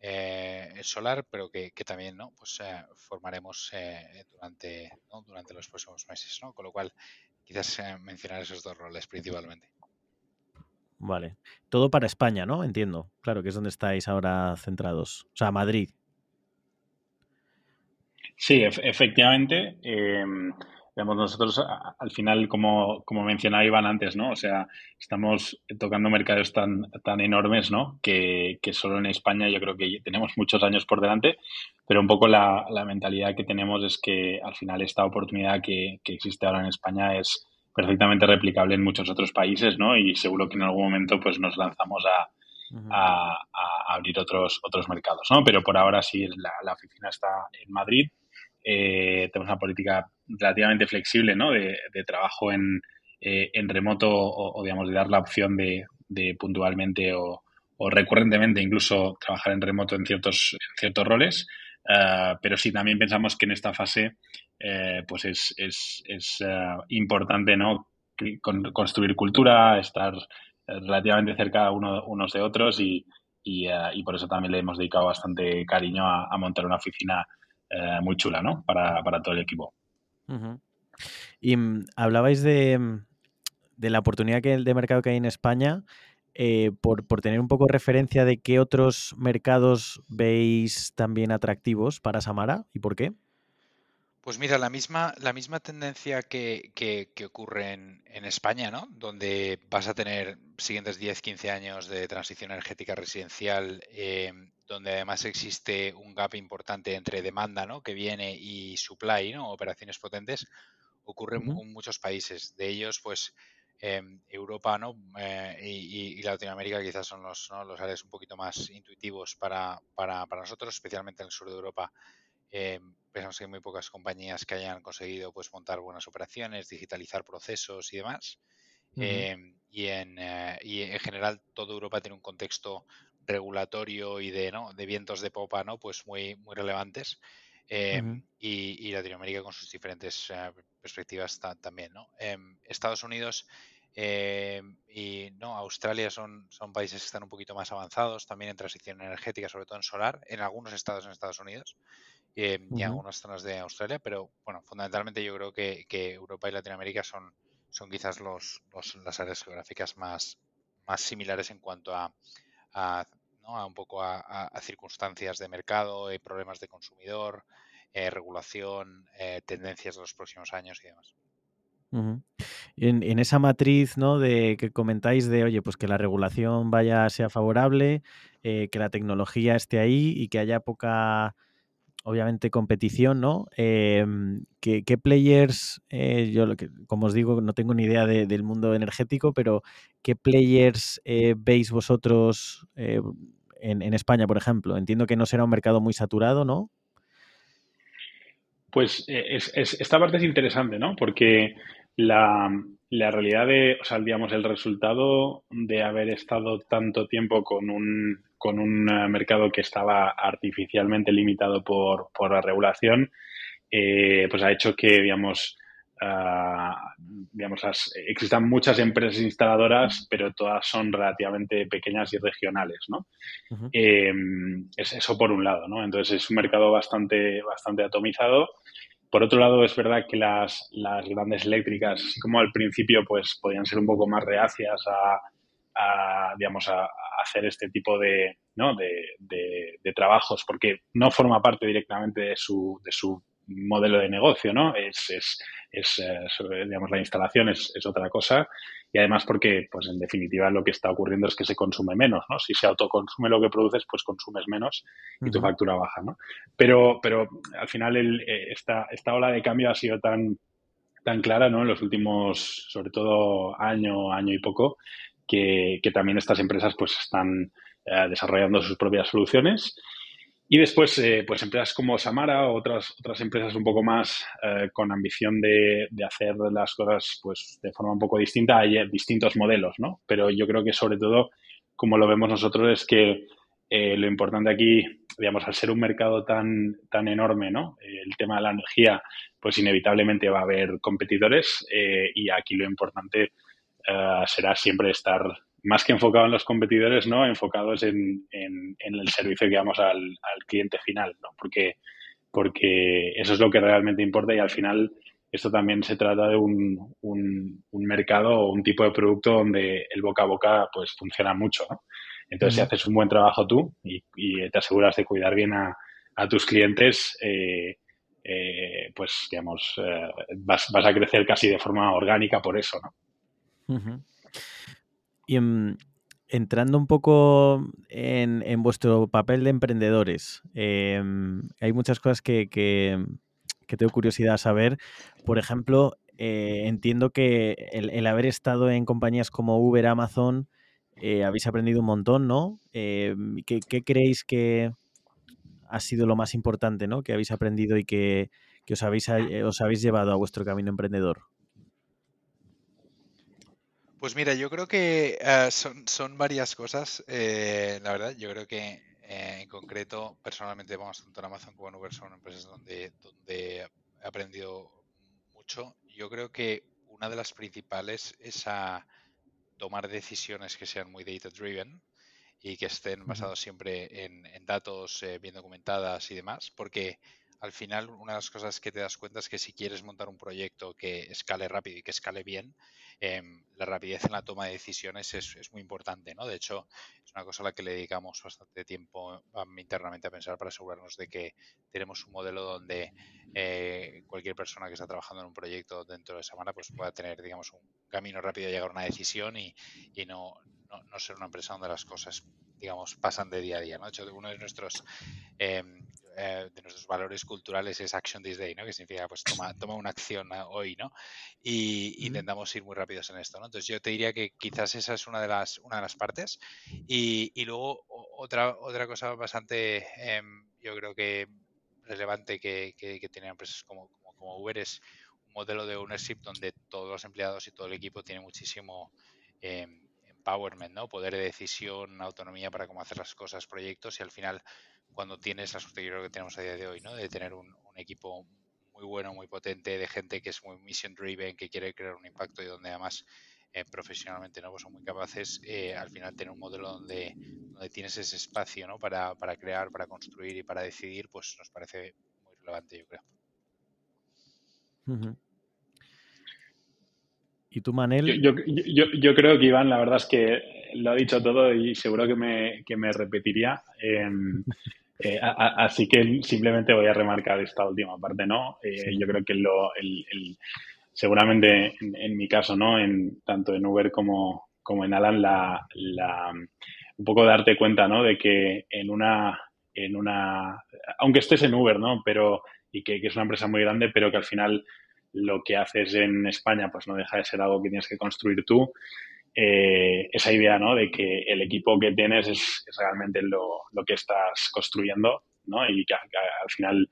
Speaker 2: eh, solar, pero que, que, también ¿no? pues, eh, formaremos eh, durante, ¿no? durante los próximos meses. ¿no? Con lo cual, quizás eh, mencionar esos dos roles principalmente.
Speaker 4: Vale. Todo para España, ¿no? Entiendo. Claro, que es donde estáis ahora centrados. O sea, Madrid.
Speaker 3: Sí, efectivamente. Digamos, nosotros al final, como, como mencionaba Iván antes, ¿no? O sea, estamos tocando mercados tan, tan enormes, ¿no? Que, que solo en España yo creo que tenemos muchos años por delante, pero un poco la, la mentalidad que tenemos es que al final esta oportunidad que, que existe ahora en España es perfectamente replicable en muchos otros países, ¿no? Y seguro que en algún momento pues nos lanzamos a, a, a abrir otros, otros mercados, ¿no? Pero por ahora sí, la, la oficina está en Madrid. Eh, tenemos una política relativamente flexible ¿no? de, trabajo en, eh, remoto o, digamos, de dar la opción de, puntualmente o, recurrentemente incluso trabajar en remoto en ciertos, roles. Uh, pero sí, también pensamos que en esta fase eh, pues es, uh, importante ¿no? Con, construir cultura, estar relativamente cerca uno, unos de otros y, uh, y, por eso también le hemos dedicado bastante cariño a montar una oficina eh, muy chula ¿no? para, para todo el equipo.
Speaker 4: Y um, hablabais de, mm, de, la oportunidad que, de mercado que hay en España. Eh, por, por, tener un poco referencia de qué otros mercados veis también atractivos para Samara y por qué.
Speaker 2: Pues mira, la misma, la misma tendencia que, que, que ocurre en, en, España, ¿no? Donde vas a tener siguientes 10, 15 años de transición energética residencial, eh, donde además existe un gap importante entre demanda, ¿no? Que viene y supply, ¿no? Operaciones potentes, ocurre uh -huh. en muchos países. De ellos, pues, eh, Europa ¿no? Eh, y, y, Latinoamérica quizás son los, ¿no? los áreas un poquito más intuitivos para, para, para, nosotros, especialmente en el sur de Europa. Eh, pensamos que hay muy pocas compañías que hayan conseguido pues, montar buenas operaciones, digitalizar procesos y demás. Uh -huh. y, en, eh, y en general toda Europa tiene un contexto regulatorio y de, ¿no? de vientos de popa ¿no? pues muy, muy relevantes. Eh, uh -huh. y, y, Latinoamérica con sus diferentes uh, perspectivas también. ¿no? Eh, Estados Unidos eh, y no Australia son, son países que están un poquito más avanzados también en transición energética, sobre todo en solar, en algunos estados en Estados Unidos eh, uh -huh. y en algunas zonas de Australia, pero bueno, fundamentalmente yo creo que, que Europa y Latinoamérica son, son quizás los, los, las áreas geográficas más, más similares en cuanto a, a ¿no? a un poco a, a, a, circunstancias de mercado y problemas de consumidor, eh, regulación, eh, tendencias de los próximos años y demás.
Speaker 4: Uh -huh. en, en, esa matriz ¿no? de que comentáis de oye, pues que la regulación vaya, sea favorable, eh, que la tecnología esté ahí y que haya poca obviamente competición, ¿no? Eh, ¿qué, ¿qué, players, eh, yo como os digo, no tengo ni idea de, del mundo energético, pero ¿qué players eh, veis vosotros eh, en, España, por ejemplo? Entiendo que no será un mercado muy saturado, ¿no?
Speaker 3: Pues es, es, esta parte es interesante, ¿no? Porque la, la, realidad de, o sea, digamos, el resultado de haber estado tanto tiempo con un, con un eh, mercado que estaba artificialmente limitado por, por la regulación, eh, pues ha hecho que, digamos, Uh, digamos, las, existan muchas empresas instaladoras, pero todas son relativamente pequeñas y regionales, ¿no? Uh -huh. eh, es eso por un lado, ¿no? Entonces es un mercado bastante, bastante atomizado. Por otro lado, es verdad que las, las grandes eléctricas, así como al principio, pues podían ser un poco más reacias a, a digamos, a, hacer este tipo de, ¿no? de, de, de, trabajos, porque no forma parte directamente de su, de su modelo de negocio, ¿no? Es, es, es eh, digamos, la instalación es, es, otra cosa y además porque, pues en definitiva, lo que está ocurriendo es que se consume menos, ¿no? Si se autoconsume lo que produces, pues consumes menos y tu factura baja, ¿no? Pero, pero al final el, eh, esta, esta ola de cambio ha sido tan, tan clara, ¿no? En los últimos, sobre todo año, año y poco, que, también estas empresas pues están eh, desarrollando sus propias soluciones y después, eh, pues empresas como Samara o otras, otras empresas un poco más eh, con ambición de, hacer las cosas pues de forma un poco distinta. Hay distintos modelos, ¿no? Pero yo creo que sobre todo, como lo vemos nosotros, es que lo importante aquí, digamos, al ser un mercado tan, tan enorme, ¿no? el tema de la energía, pues inevitablemente va a haber competidores y aquí lo importante será siempre estar más que enfocado en los competidores, ¿no? Enfocados en, en, el servicio que damos al, al, cliente final, ¿no? Porque, porque eso es lo que realmente importa y al final esto también se trata de un, un, un mercado o un tipo de producto donde el boca a boca pues funciona mucho, ¿no? Entonces, si haces un buen trabajo tú y, y te aseguras de cuidar bien a, a tus clientes, eh, eh, pues, digamos, eh, vas, vas, a crecer casi de forma orgánica por eso, ¿no?
Speaker 4: Y en, entrando un poco en, en, vuestro papel de emprendedores, eh, hay muchas cosas que, que, tengo curiosidad saber. Por ejemplo, eh, entiendo que el, el, haber estado en compañías como Uber, Amazon, eh, habéis aprendido un montón, ¿no? ¿qué, ¿qué, creéis que ha sido lo más importante, ¿no? Que habéis aprendido y que, que os, habéis, os habéis llevado a vuestro camino emprendedor.
Speaker 2: Pues mira, yo creo que uh, son, son, varias cosas, eh, la verdad. Yo creo que eh, en concreto, personalmente, vamos, tanto en Amazon como en Uber son empresas donde, donde he aprendido mucho. Yo creo que una de las principales es a tomar decisiones que sean muy data driven y que estén basados siempre en, en datos eh, bien documentadas y demás, porque al final una de las cosas que te das cuenta es que si quieres montar un proyecto que escale rápido y que escale bien, eh, la rapidez en la toma de decisiones es, es, muy importante, ¿no? De hecho, es una cosa a la que le dedicamos bastante tiempo internamente a pensar para asegurarnos de que tenemos un modelo donde eh, cualquier persona que está trabajando en un proyecto dentro de Samara pues pueda tener, digamos, un camino rápido a llegar a una decisión y, y no, no, no, ser una empresa donde las cosas, digamos, pasan de día a día, ¿no? De hecho, uno de nuestros eh, eh, de nuestros valores culturales es action this day, ¿no? Que significa pues toma, toma una acción hoy, ¿no? Y mm. intentamos ir muy rápidos en esto, ¿no? Entonces yo te diría que quizás esa es una de las, una de las partes. Y, y luego otra, otra cosa bastante, eh, yo creo que relevante que, que, que tienen empresas como, como, como, Uber es un modelo de ownership donde todos los empleados y todo el equipo tienen muchísimo eh, empowerment, ¿no? Poder de decisión, autonomía para cómo hacer las cosas, proyectos y al final cuando tienes la suerte que tenemos a día de hoy, ¿no? De tener un, un, equipo muy bueno, muy potente, de gente que es muy mission driven, que quiere crear un impacto y donde además eh, profesionalmente no pues son muy capaces, eh, al final tener un modelo donde, donde tienes ese espacio ¿no? para, para, crear, para construir y para decidir, pues nos parece muy relevante, yo creo.
Speaker 4: Uh -huh. ¿Y tú, Manel?
Speaker 3: Yo, yo, yo, yo, creo que Iván, la verdad es que lo ha dicho todo y seguro que me, que me repetiría. Eh, eh, a, a, así que simplemente voy a remarcar esta última parte, ¿no? Eh, sí. Yo creo que lo, el, el, seguramente en, en, mi caso, ¿no? En, tanto en Uber como, como en Alan, la, la, un poco darte cuenta, ¿no? De que en una, en una, aunque estés en Uber, ¿no? Pero, y que, que es una empresa muy grande, pero que al final lo que haces en España, pues no deja de ser algo que tienes que construir tú eh, esa idea ¿no? de que el equipo que tienes es, es realmente lo, lo, que estás construyendo ¿no? y que, que al final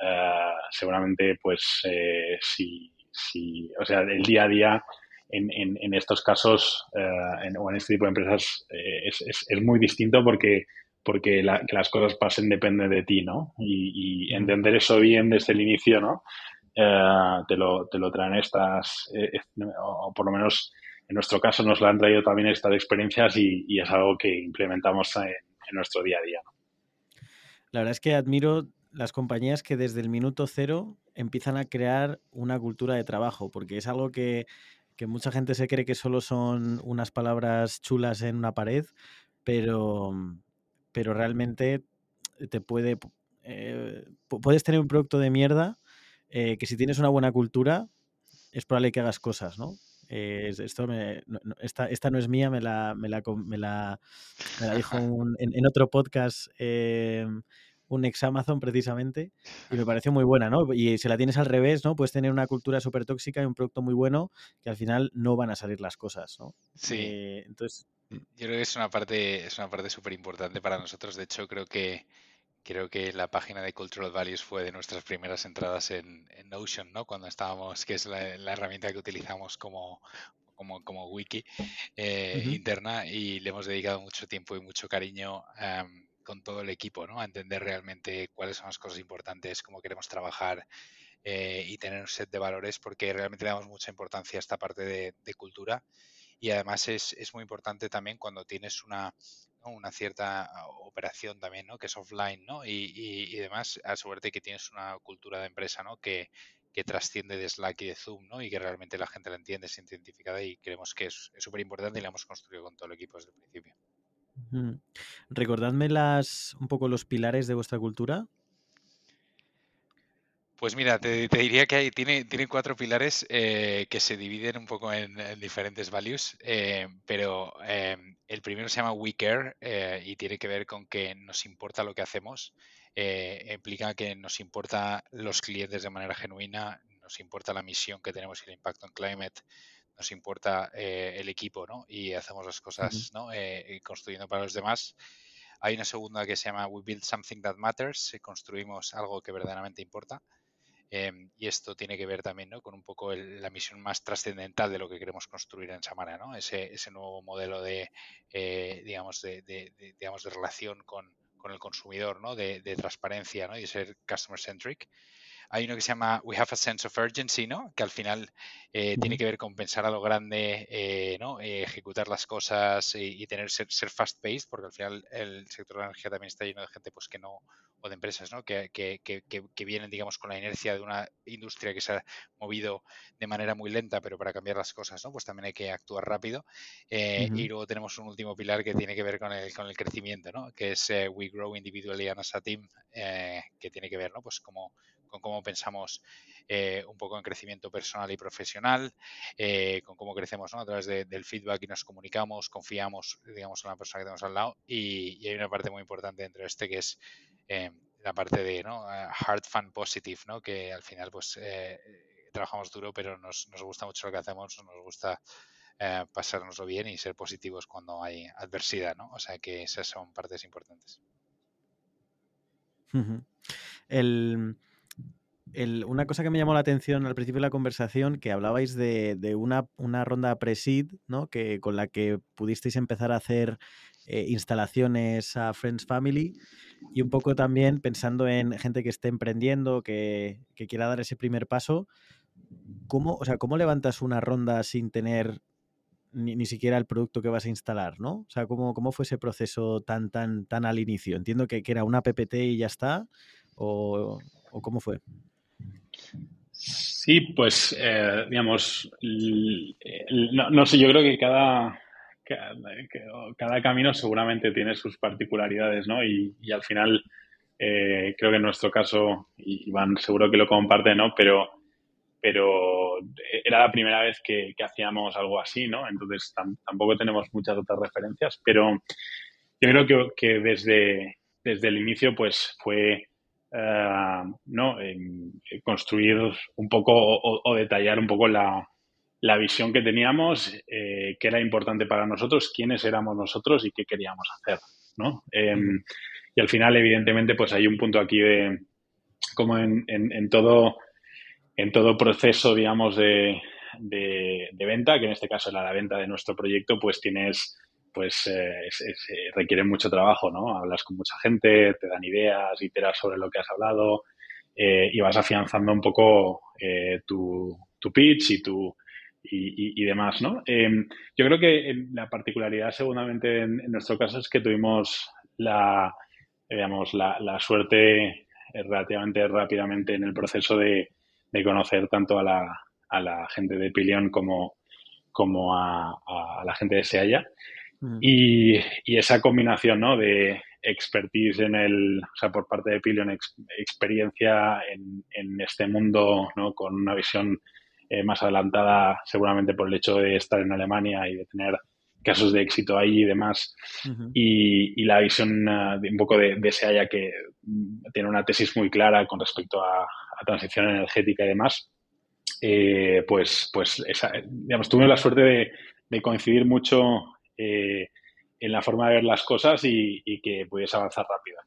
Speaker 3: uh, seguramente pues eh, si, si, o sea, el día a día en, en, en estos casos uh, en, o en este tipo de empresas eh, es, es, es, muy distinto porque porque la, que las cosas pasen depende de ti, ¿no? Y, y entender eso bien desde el inicio, ¿no? Uh, te, lo, te lo traen estas, eh, o por lo menos en nuestro caso nos la han traído también estas experiencias y, es algo que implementamos en, nuestro día a día.
Speaker 4: La verdad es que admiro las compañías que desde el minuto cero empiezan a crear una cultura de trabajo, porque es algo que, que mucha gente se cree que solo son unas palabras chulas en una pared, pero, pero realmente te puede... Eh, puedes tener un producto de mierda eh, que si tienes una buena cultura, es probable que hagas cosas, ¿no? Eh, esto esta, no es mía, me la, me la, me la, dijo en, otro podcast eh, un ex Amazon precisamente y me pareció muy buena, ¿no? Y si la tienes al revés, ¿no? Puedes tener una cultura súper tóxica y un producto muy bueno que al final no van a salir las cosas, ¿no?
Speaker 2: Sí. entonces... Mm. Yo creo que es una parte es una parte súper importante para nosotros. De hecho, creo que creo que la página de Cultural Values fue de nuestras primeras entradas en, Notion, ¿no? Cuando estábamos, que es la, herramienta que utilizamos como, como, wiki eh, interna y le hemos dedicado mucho tiempo y mucho cariño con todo el equipo, ¿no? A entender realmente cuáles son las cosas importantes, cómo queremos trabajar eh, y tener un set de valores, porque realmente le damos mucha importancia a esta parte de, de cultura y además es, es, muy importante también cuando tienes una, una cierta ah, operación también, ¿no? Que es offline, ¿no? Y, y, y demás, asegúrate que tienes una cultura de empresa, ¿no? Que, que trasciende de Slack y de Zoom, ¿no? Y que realmente la gente la entiende, es identificada y creemos que es súper importante y la hemos construido con todo el equipo desde el principio.
Speaker 4: Recordadme las, un poco los pilares de vuestra cultura.
Speaker 2: Pues mira, te, diría que hay, tiene, tiene cuatro pilares eh, que se dividen un poco en, diferentes values, eh, pero eh, el primero se llama We Care y tiene que ver con que nos importa lo que hacemos, implica que nos importa los clientes de manera genuina, nos importa la misión que tenemos y el impacto en climate, nos importa el equipo, ¿no? Y hacemos las cosas, ¿no? construyendo para los demás. Hay una segunda que se llama We Build Something That Matters, construimos algo que verdaderamente importa. Em, y esto tiene que ver también con un poco la misión más trascendental de lo que queremos construir en Samara, ¿no? ese, ese nuevo modelo de, eh, digamos, de, digamos, de relación con, el consumidor, ¿no? de, transparencia ¿no? y de ser customer centric. Hay uno que se llama We Have a Sense of Urgency, ¿no? Que al final eh, tiene que ver con pensar a lo grande, eh, ¿no? Eh, ejecutar las cosas y, tener ser, ser fast-paced, porque al final el sector de la energía también está lleno de gente pues que no, o de empresas, ¿no? Que, que, que, que, vienen, digamos, con la inercia de una industria que se ha movido de manera muy lenta, pero para cambiar las cosas, ¿no? Pues también hay que actuar rápido. Y luego tenemos un último pilar que tiene que ver con el, con el crecimiento, ¿no? Que es We Grow Individually and as a Team, que tiene que ver, ¿no? Pues como con cómo pensamos eh, un poco en crecimiento personal y profesional, eh, con cómo crecemos a través del feedback y nos comunicamos, confiamos, digamos, en la persona que tenemos al lado. Y, hay una parte muy importante dentro de este que es eh, la parte de ¿no? hard fun positive, ¿no? que al final pues trabajamos duro, pero nos, nos, gusta mucho lo que hacemos, nos gusta pasárnoslo bien y ser positivos cuando hay adversidad, ¿no? O sea que esas son partes importantes.
Speaker 4: El, una cosa que me llamó la atención al principio de la conversación, que hablabais de, una, ronda pre-seed, ¿no? Que, con la que pudisteis empezar a hacer eh, instalaciones a Friends Family y un poco también pensando en gente que esté emprendiendo, que, quiera dar ese primer paso. ¿Cómo, o sea, ¿Cómo levantas una ronda sin tener ni, siquiera el producto que vas a instalar, ¿no? O sea, ¿cómo, cómo fue ese proceso tan, tan, tan al inicio? Entiendo que, que era una PPT y ya está, o cómo fue.
Speaker 3: Sí, pues, eh, digamos, no, sé, yo creo que cada, cada, camino seguramente tiene sus particularidades, ¿no? Y, al final, eh, creo que en nuestro caso, Iván seguro que lo comparte, ¿no? Pero, pero era la primera vez que, hacíamos algo así, ¿no? Entonces tampoco tenemos muchas otras referencias, pero yo creo que, que desde, desde el inicio, pues fue eh, ¿no? construir un poco o, detallar un poco la, visión que teníamos, eh, qué era importante para nosotros, quiénes éramos nosotros y qué queríamos hacer. ¿no? Em, y al final, evidentemente, pues hay un punto aquí de, como en, todo, en todo proceso, digamos, de, de, venta, que en este caso era la venta de nuestro proyecto, pues tienes pues eh, eh, requiere mucho trabajo, ¿no? Hablas con mucha gente, te dan ideas, iteras sobre lo que has hablado eh, y vas afianzando un poco tu, pitch y tu y, demás, ¿no? Em, yo creo que la particularidad, seguramente, en, nuestro caso es que tuvimos la, digamos, la, suerte relativamente rápidamente en el proceso de, conocer tanto a la, a la gente de Pilion como, como a, a la gente de Seaya y, esa combinación ¿no? de, expertise en el, o sea, por parte de Pilion, experiencia en, en, este mundo, ¿no? Con una visión eh, más adelantada, seguramente por el hecho de estar en Alemania y de tener casos de éxito ahí y demás. y, la visión uh, de, un poco de, de Seaya que tiene una tesis muy clara con respecto a, a transición energética y demás. Eh, pues, pues esa, digamos, tuve la suerte de, de coincidir mucho eh, en la forma de ver las cosas y, que pudiese avanzar rápido.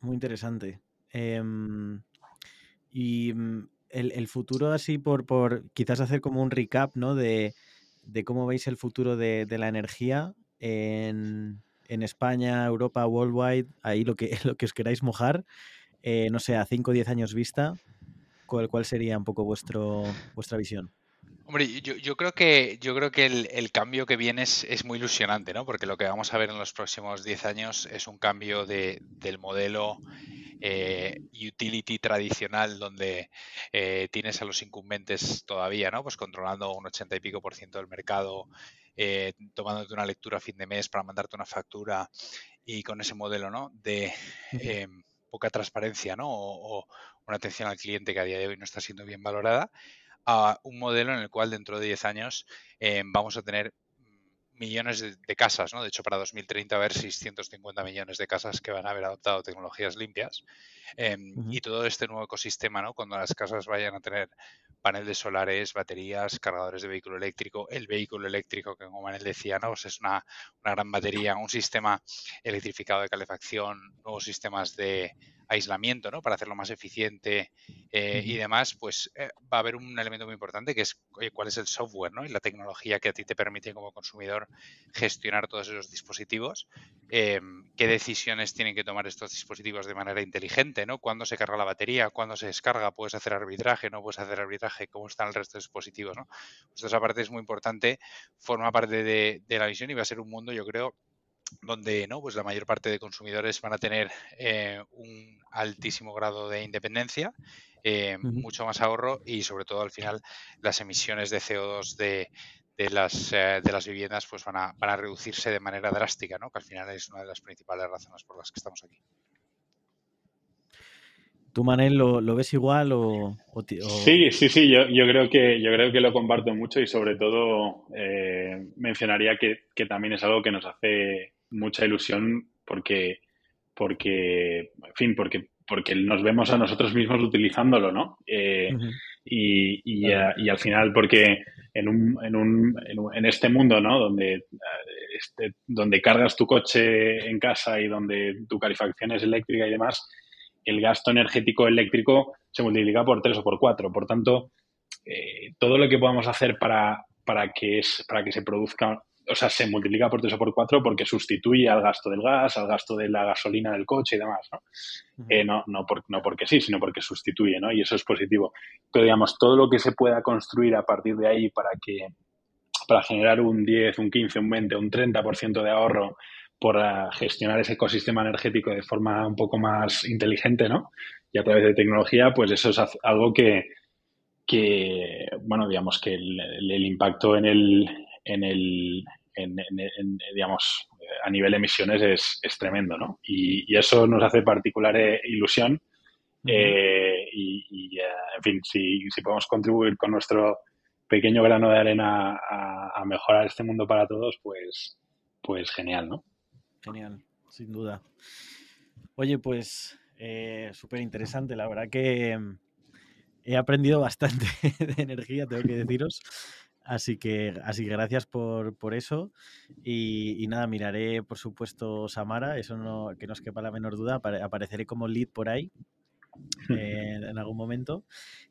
Speaker 4: Muy interesante. Em, y mm, el, futuro así por, por quizás hacer como un recap ¿no? de, cómo veis el futuro de, la energía en, España, Europa, worldwide, ahí lo que, lo que os queráis mojar, eh, no sé, a 5 o 10 años vista, ¿cuál, ¿cuál sería un poco vuestro, vuestra visión?
Speaker 2: Hombre, yo, creo que, yo creo que el, cambio que viene es, muy ilusionante, ¿no? Porque lo que vamos a ver en los próximos 10 años es un cambio de, del modelo eh, utility tradicional donde eh, tienes a los incumbentes todavía, ¿no? Pues controlando un 80 y pico por ciento del mercado, eh, tomándote una lectura a fin de mes para mandarte una factura y con ese modelo, ¿no? De poca transparencia, ¿no? O, o una atención al cliente que a día de hoy no está siendo bien valorada a un modelo en el cual dentro de 10 años eh, vamos a tener millones de, casas, ¿no? De hecho, para 2030 va a haber 650 millones de casas que van a haber adoptado tecnologías limpias. Em, y todo este nuevo ecosistema, ¿no? Cuando las casas vayan a tener paneles solares, baterías, cargadores de vehículo eléctrico, el vehículo eléctrico, que como Manel decía, ¿no? Pues es una, una gran batería, un sistema electrificado de calefacción, nuevos sistemas de aislamiento, ¿no? Para hacerlo más eficiente eh, y demás, pues eh, va a haber un elemento muy importante que es cuál es el software, ¿no? Y la tecnología que a ti te permite como consumidor gestionar todos esos dispositivos. Em, ¿Qué decisiones tienen que tomar estos dispositivos de manera inteligente, ¿no? ¿Cuándo se carga la batería? ¿Cuándo se descarga? ¿Puedes hacer arbitraje? ¿No puedes hacer arbitraje? ¿Cómo están el resto de dispositivos, ¿no? Pues esa parte es muy importante, forma parte de, de la visión y va a ser un mundo, yo creo, donde ¿no? pues la mayor parte de consumidores van a tener eh, un altísimo grado de independencia, eh, mucho más ahorro y sobre todo al final las emisiones de CO2 de, de las, eh, de las viviendas pues van a, van a reducirse de manera drástica, ¿no? que al final es una de las principales razones por las que estamos aquí.
Speaker 4: ¿Tú, Manel, lo, lo ves igual o,
Speaker 3: Sí, sí, sí, yo, yo, creo que, yo creo que lo comparto mucho y sobre todo mencionaría que, que, también es algo que nos hace mucha ilusión porque, porque, en fin, porque, porque nos vemos a nosotros mismos utilizándolo, ¿no? Eh, y, y, al final porque en, un, en, un, en, este mundo, ¿no? Donde, este, donde cargas tu coche en casa y donde tu calefacción es eléctrica y demás, el gasto energético eléctrico se multiplica por tres o por cuatro. Por tanto, eh, todo lo que podamos hacer para, para, que es, para que se produzca o sea, se multiplica por tres o por cuatro porque sustituye al gasto del gas, al gasto de la gasolina del coche y demás, ¿no? Eh, no, no, no porque sí, sino porque sustituye, ¿no? Y eso es positivo. Pero, digamos, todo lo que se pueda construir a partir de ahí para que para generar un 10, un 15, un 20, un 30% de ahorro por eh, gestionar ese ecosistema energético de forma un poco más inteligente, ¿no? Y a través de tecnología, pues eso es algo que, que bueno, digamos que el impacto en el, en el, en, digamos, a nivel de emisiones es, es tremendo, ¿no? Y, eso nos hace particular eh, ilusión. Eh, y, eh, en fin, si, si, podemos contribuir con nuestro pequeño grano de arena a, mejorar este mundo para todos, pues, pues genial, ¿no?
Speaker 4: Genial, sin duda. Oye, pues súper interesante. La verdad que he aprendido bastante de energía, tengo que deciros. Así que, así que gracias por, por eso. Y, nada, miraré, por supuesto, Samara, eso no, que no os quepa la menor duda. apareceré como lead por ahí eh, en algún momento.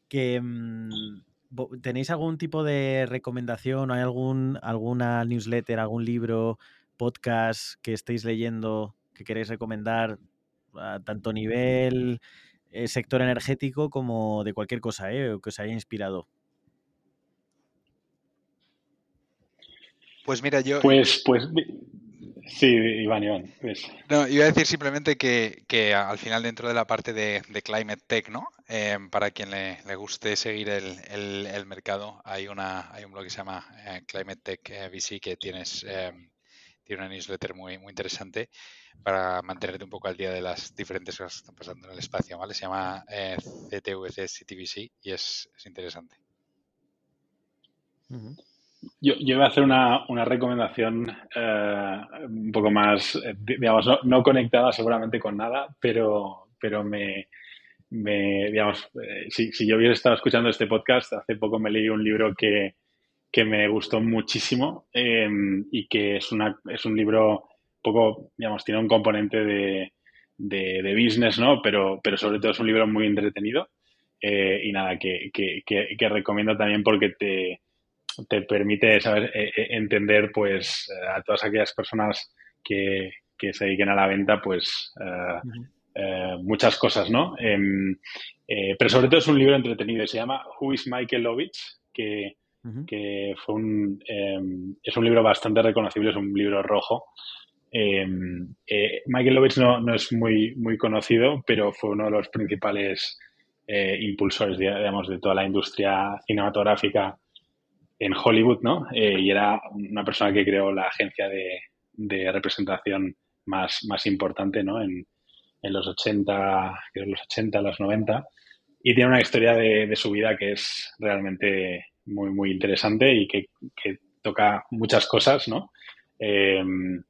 Speaker 4: Que, mm, ¿Tenéis algún tipo de recomendación? ¿Hay algún, alguna newsletter, algún libro, podcast que estéis leyendo que queréis recomendar a tanto nivel eh, sector energético como de cualquier cosa eh, que os haya inspirado?
Speaker 2: Pues mira, yo.
Speaker 3: Pues, pues. Sí, Iván, Iván. Pues.
Speaker 2: No, iba a decir simplemente que, que, al final, dentro de la parte de, Climate Tech, ¿no? Em, para quien le, le, guste seguir el, el, mercado, hay, una, hay un blog que se llama eh, Climate Tech eh, VC que tienes. Em, tiene una newsletter muy, muy interesante para mantenerte un poco al día de las diferentes cosas que están pasando en el espacio, ¿vale? Se llama eh, CTVC CTVC y es, interesante.
Speaker 3: Yo, yo voy a hacer una, una recomendación eh, un poco más, eh, digamos, no, conectada seguramente con nada, pero, pero me, digamos, eh, si, si, yo hubiera estado escuchando este podcast, hace poco me leí un libro que, que me gustó muchísimo em, y que es, una, es un libro poco, digamos, tiene un componente de, de, de, business, ¿no? Pero, pero sobre todo es un libro muy entretenido y nada, que, que, que recomiendo también porque te te permite saber, eh, eh, entender pues eh, a todas aquellas personas que, se dediquen a la venta pues muchas cosas, ¿no? Em, pero sobre todo es un libro entretenido, se llama Who is Michael Lovitz, que, fue un, em, es un libro bastante reconocible, es un libro rojo. Em, Michael Lovitz no, no, es muy, muy conocido, pero fue uno de los principales impulsores, digamos, de toda la industria cinematográfica en Hollywood, ¿no? Eh, y era una persona que creó la agencia de, representación más, importante, ¿no? En, los 80, creo los 80, los 90. Y tiene una historia de, su vida que es realmente muy, muy interesante y que, toca muchas cosas, ¿no? Eh,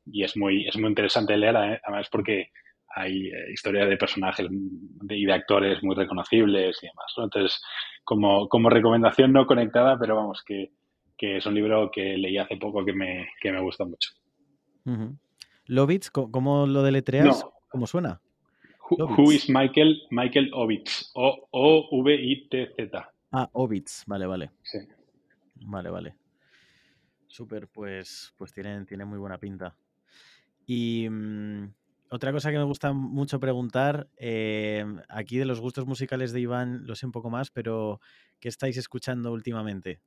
Speaker 3: y es muy, es muy interesante leerla, ¿eh? además porque hay historias de personajes y de actores muy reconocibles y demás. Entonces, como, como recomendación no conectada, pero vamos, que, que es un libro que leí hace poco que me, que me gusta mucho.
Speaker 4: ¿Lovitz? ¿Cómo lo deletreas? ¿Cómo suena?
Speaker 3: Who, is Michael? Michael Ovitz. O-V-I-T-Z.
Speaker 4: Ah, Ovitz. Vale, vale.
Speaker 3: Sí.
Speaker 4: Vale, vale. Súper, pues, pues tiene, tiene muy buena pinta. Y mm, otra cosa que me gusta mucho preguntar, eh, aquí de los gustos musicales de Iván lo sé un poco más, pero ¿qué estáis escuchando últimamente?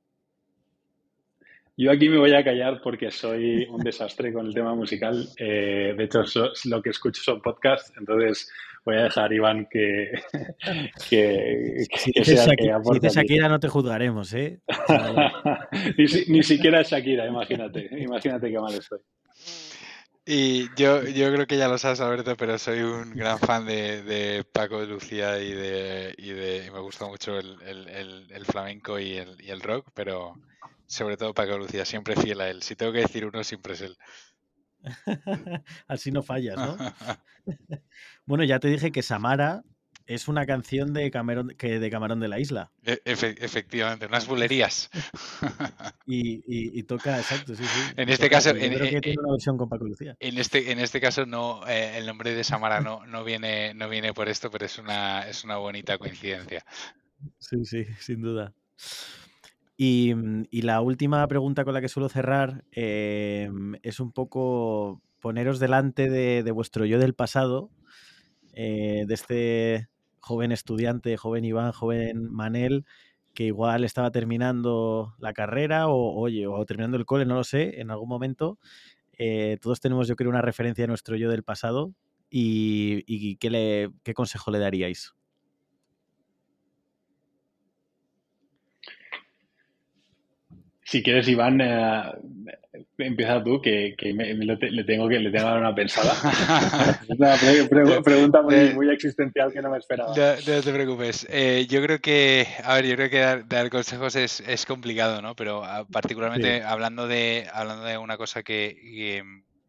Speaker 3: Yo aquí me voy a callar porque soy un desastre con el tema musical. Eh, de hecho, lo que escucho son podcasts, entonces voy a dejar, Iván, que, que,
Speaker 4: que sea que aporte. Si dices Shakira no te juzgaremos, ¿eh?
Speaker 3: ni, siquiera Shakira, imagínate. Imagínate qué mal estoy.
Speaker 2: Y yo, yo creo que ya lo sabes, Alberto, pero soy un gran fan de, Paco de Lucía y de, y de me gusta mucho el, el flamenco y el, y el rock, pero sobre todo Paco Lucía, siempre fiel a él. Si tengo que decir uno, siempre es él.
Speaker 4: Así no fallas, ¿no? bueno, ya te dije que Samara es una canción de Camarón, que de Camarón de la Isla.
Speaker 2: E, efectivamente, unas bulerías.
Speaker 4: y, toca, exacto, sí, sí.
Speaker 2: En este caso,
Speaker 4: en, creo que tiene una versión con Paco Lucía.
Speaker 2: En este, en este caso no, eh, el nombre de Samara no, no viene, no viene por esto, pero es una, es una bonita coincidencia.
Speaker 4: Sí, sí, sin duda. Mm, y, la última pregunta con la que suelo cerrar em, es un poco poneros delante de, vuestro yo del pasado, eh, de este joven estudiante, joven Iván, joven Manel, que igual estaba terminando la carrera o, oye, o terminando el cole, no lo sé, en algún momento. Eh, todos tenemos, yo creo, una referencia a nuestro yo del pasado y, y ¿qué, le, qué consejo le daríais.
Speaker 3: Si quieres, Iván, eh, empieza tú, que, le tengo que le tengo que dar una pensada. es una pregunta muy, existencial que no me esperaba.
Speaker 2: No, te preocupes. Eh, yo creo que, a ver, yo creo que dar, consejos es, complicado, ¿no? Pero ah, particularmente hablando de hablando de una cosa que,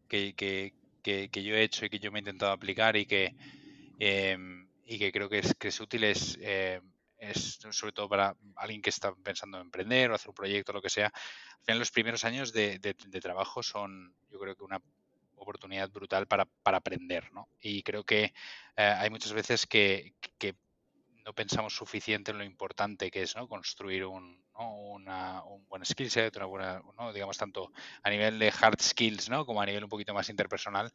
Speaker 2: que, yo he hecho y que yo me he intentado aplicar y que em, y que creo que es, que es útil es eh, es sobre todo para alguien que está pensando en emprender o hacer un proyecto, lo que sea. Al final, los primeros años de, trabajo son, yo creo que una oportunidad brutal para, aprender, ¿no? Y creo que eh, hay muchas veces que, no pensamos suficiente en lo importante que es, ¿no? Construir un, un buen skill set, una buena, digamos, tanto a nivel de hard skills, ¿no? Como a nivel un poquito más interpersonal.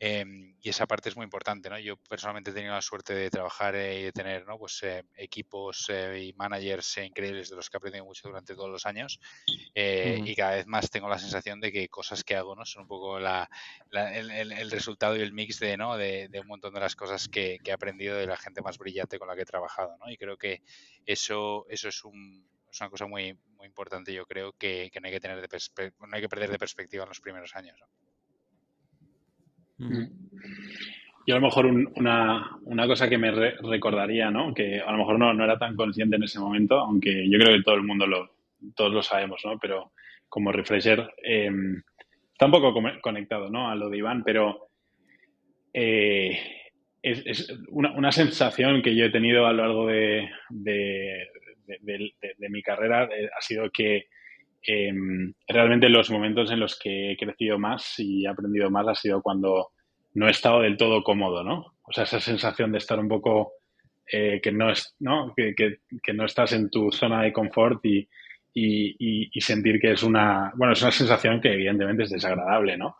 Speaker 2: Em, y esa parte es muy importante, ¿no? Yo personalmente he tenido la suerte de trabajar y de tener, ¿no? Pues eh, equipos eh, y managers increíbles de los que he aprendido mucho durante todos los años eh, y cada vez más tengo la sensación de que cosas que hago, ¿no? Son un poco la, el, resultado y el mix de, ¿no? De, un montón de las cosas que, he aprendido de la gente más brillante con la que he trabajado, ¿no? Y creo que eso, eso es un, es una cosa muy, muy importante, yo creo, que, no, hay que tener de no hay que perder de perspectiva en los primeros años.
Speaker 3: Mm. Yo a lo mejor una, una, cosa que me recordaría, ¿no? Que a lo mejor no, no, era tan consciente en ese momento, aunque yo creo que todo el mundo lo, todos lo sabemos, ¿no? Pero como refresher, eh, está un poco conectado, ¿no? A lo de Iván, pero eh, es, una, una, sensación que yo he tenido a lo largo de, de, de mi carrera eh, ha sido que em, realmente los momentos en los que he crecido más y he aprendido más ha sido cuando no he estado del todo cómodo, ¿no? O sea, esa sensación de estar un poco eh, que no es, ¿no? Que, que, no estás en tu zona de confort y, y, y, sentir que es una, bueno, es una sensación que evidentemente es desagradable, ¿no?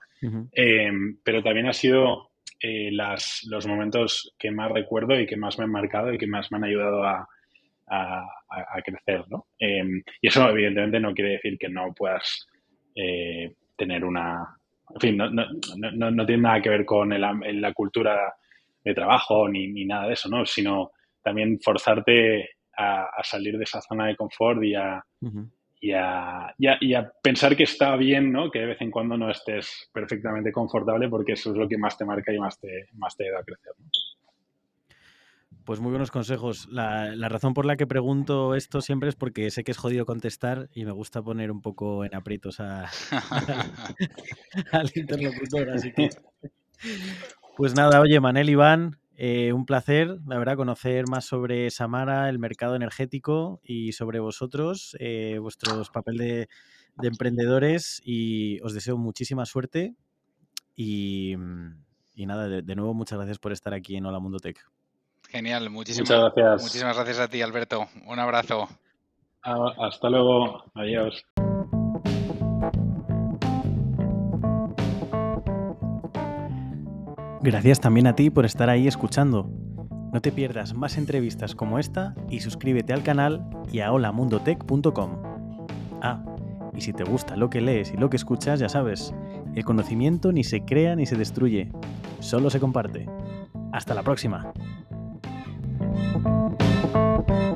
Speaker 3: Em, pero también ha sido eh, las, los momentos que más recuerdo y que más me han marcado y que más me han ayudado a, a, crecer, ¿no? Em, y eso evidentemente no quiere decir que no puedas eh, tener una... En fin, no, no, no, no, tiene nada que ver con la cultura de trabajo ni, ni, nada de eso, ¿no? Sino también forzarte a, salir de esa zona de confort y a, y, a, y, a, pensar que está bien, ¿no? Que de vez en cuando no estés perfectamente confortable porque eso es lo que más te marca y más te, más te da a crecer, ¿no?
Speaker 4: Pues muy buenos consejos. La, razón por la que pregunto esto siempre es porque sé que es jodido contestar y me gusta poner un poco en aprietos a, al interlocutor. Así que. Pues nada, oye, Manel Iván, eh, un placer, la verdad, conocer más sobre Samara, el mercado energético y sobre vosotros, eh, vuestros papel de, emprendedores y os deseo muchísima suerte y, nada, de, de, nuevo muchas gracias por estar aquí en Hola Mundo Tech.
Speaker 2: Genial, muchísimas gracias. Muchísimas gracias a ti, Alberto. Un abrazo.
Speaker 3: Ah, hasta luego. Adiós.
Speaker 4: Gracias también a ti por estar ahí escuchando. No te pierdas más entrevistas como esta y suscríbete al canal y a holamundotech.com. Ah, y si te gusta lo que lees y lo que escuchas, ya sabes, el conocimiento ni se crea ni se destruye, solo se comparte. Hasta la próxima. Música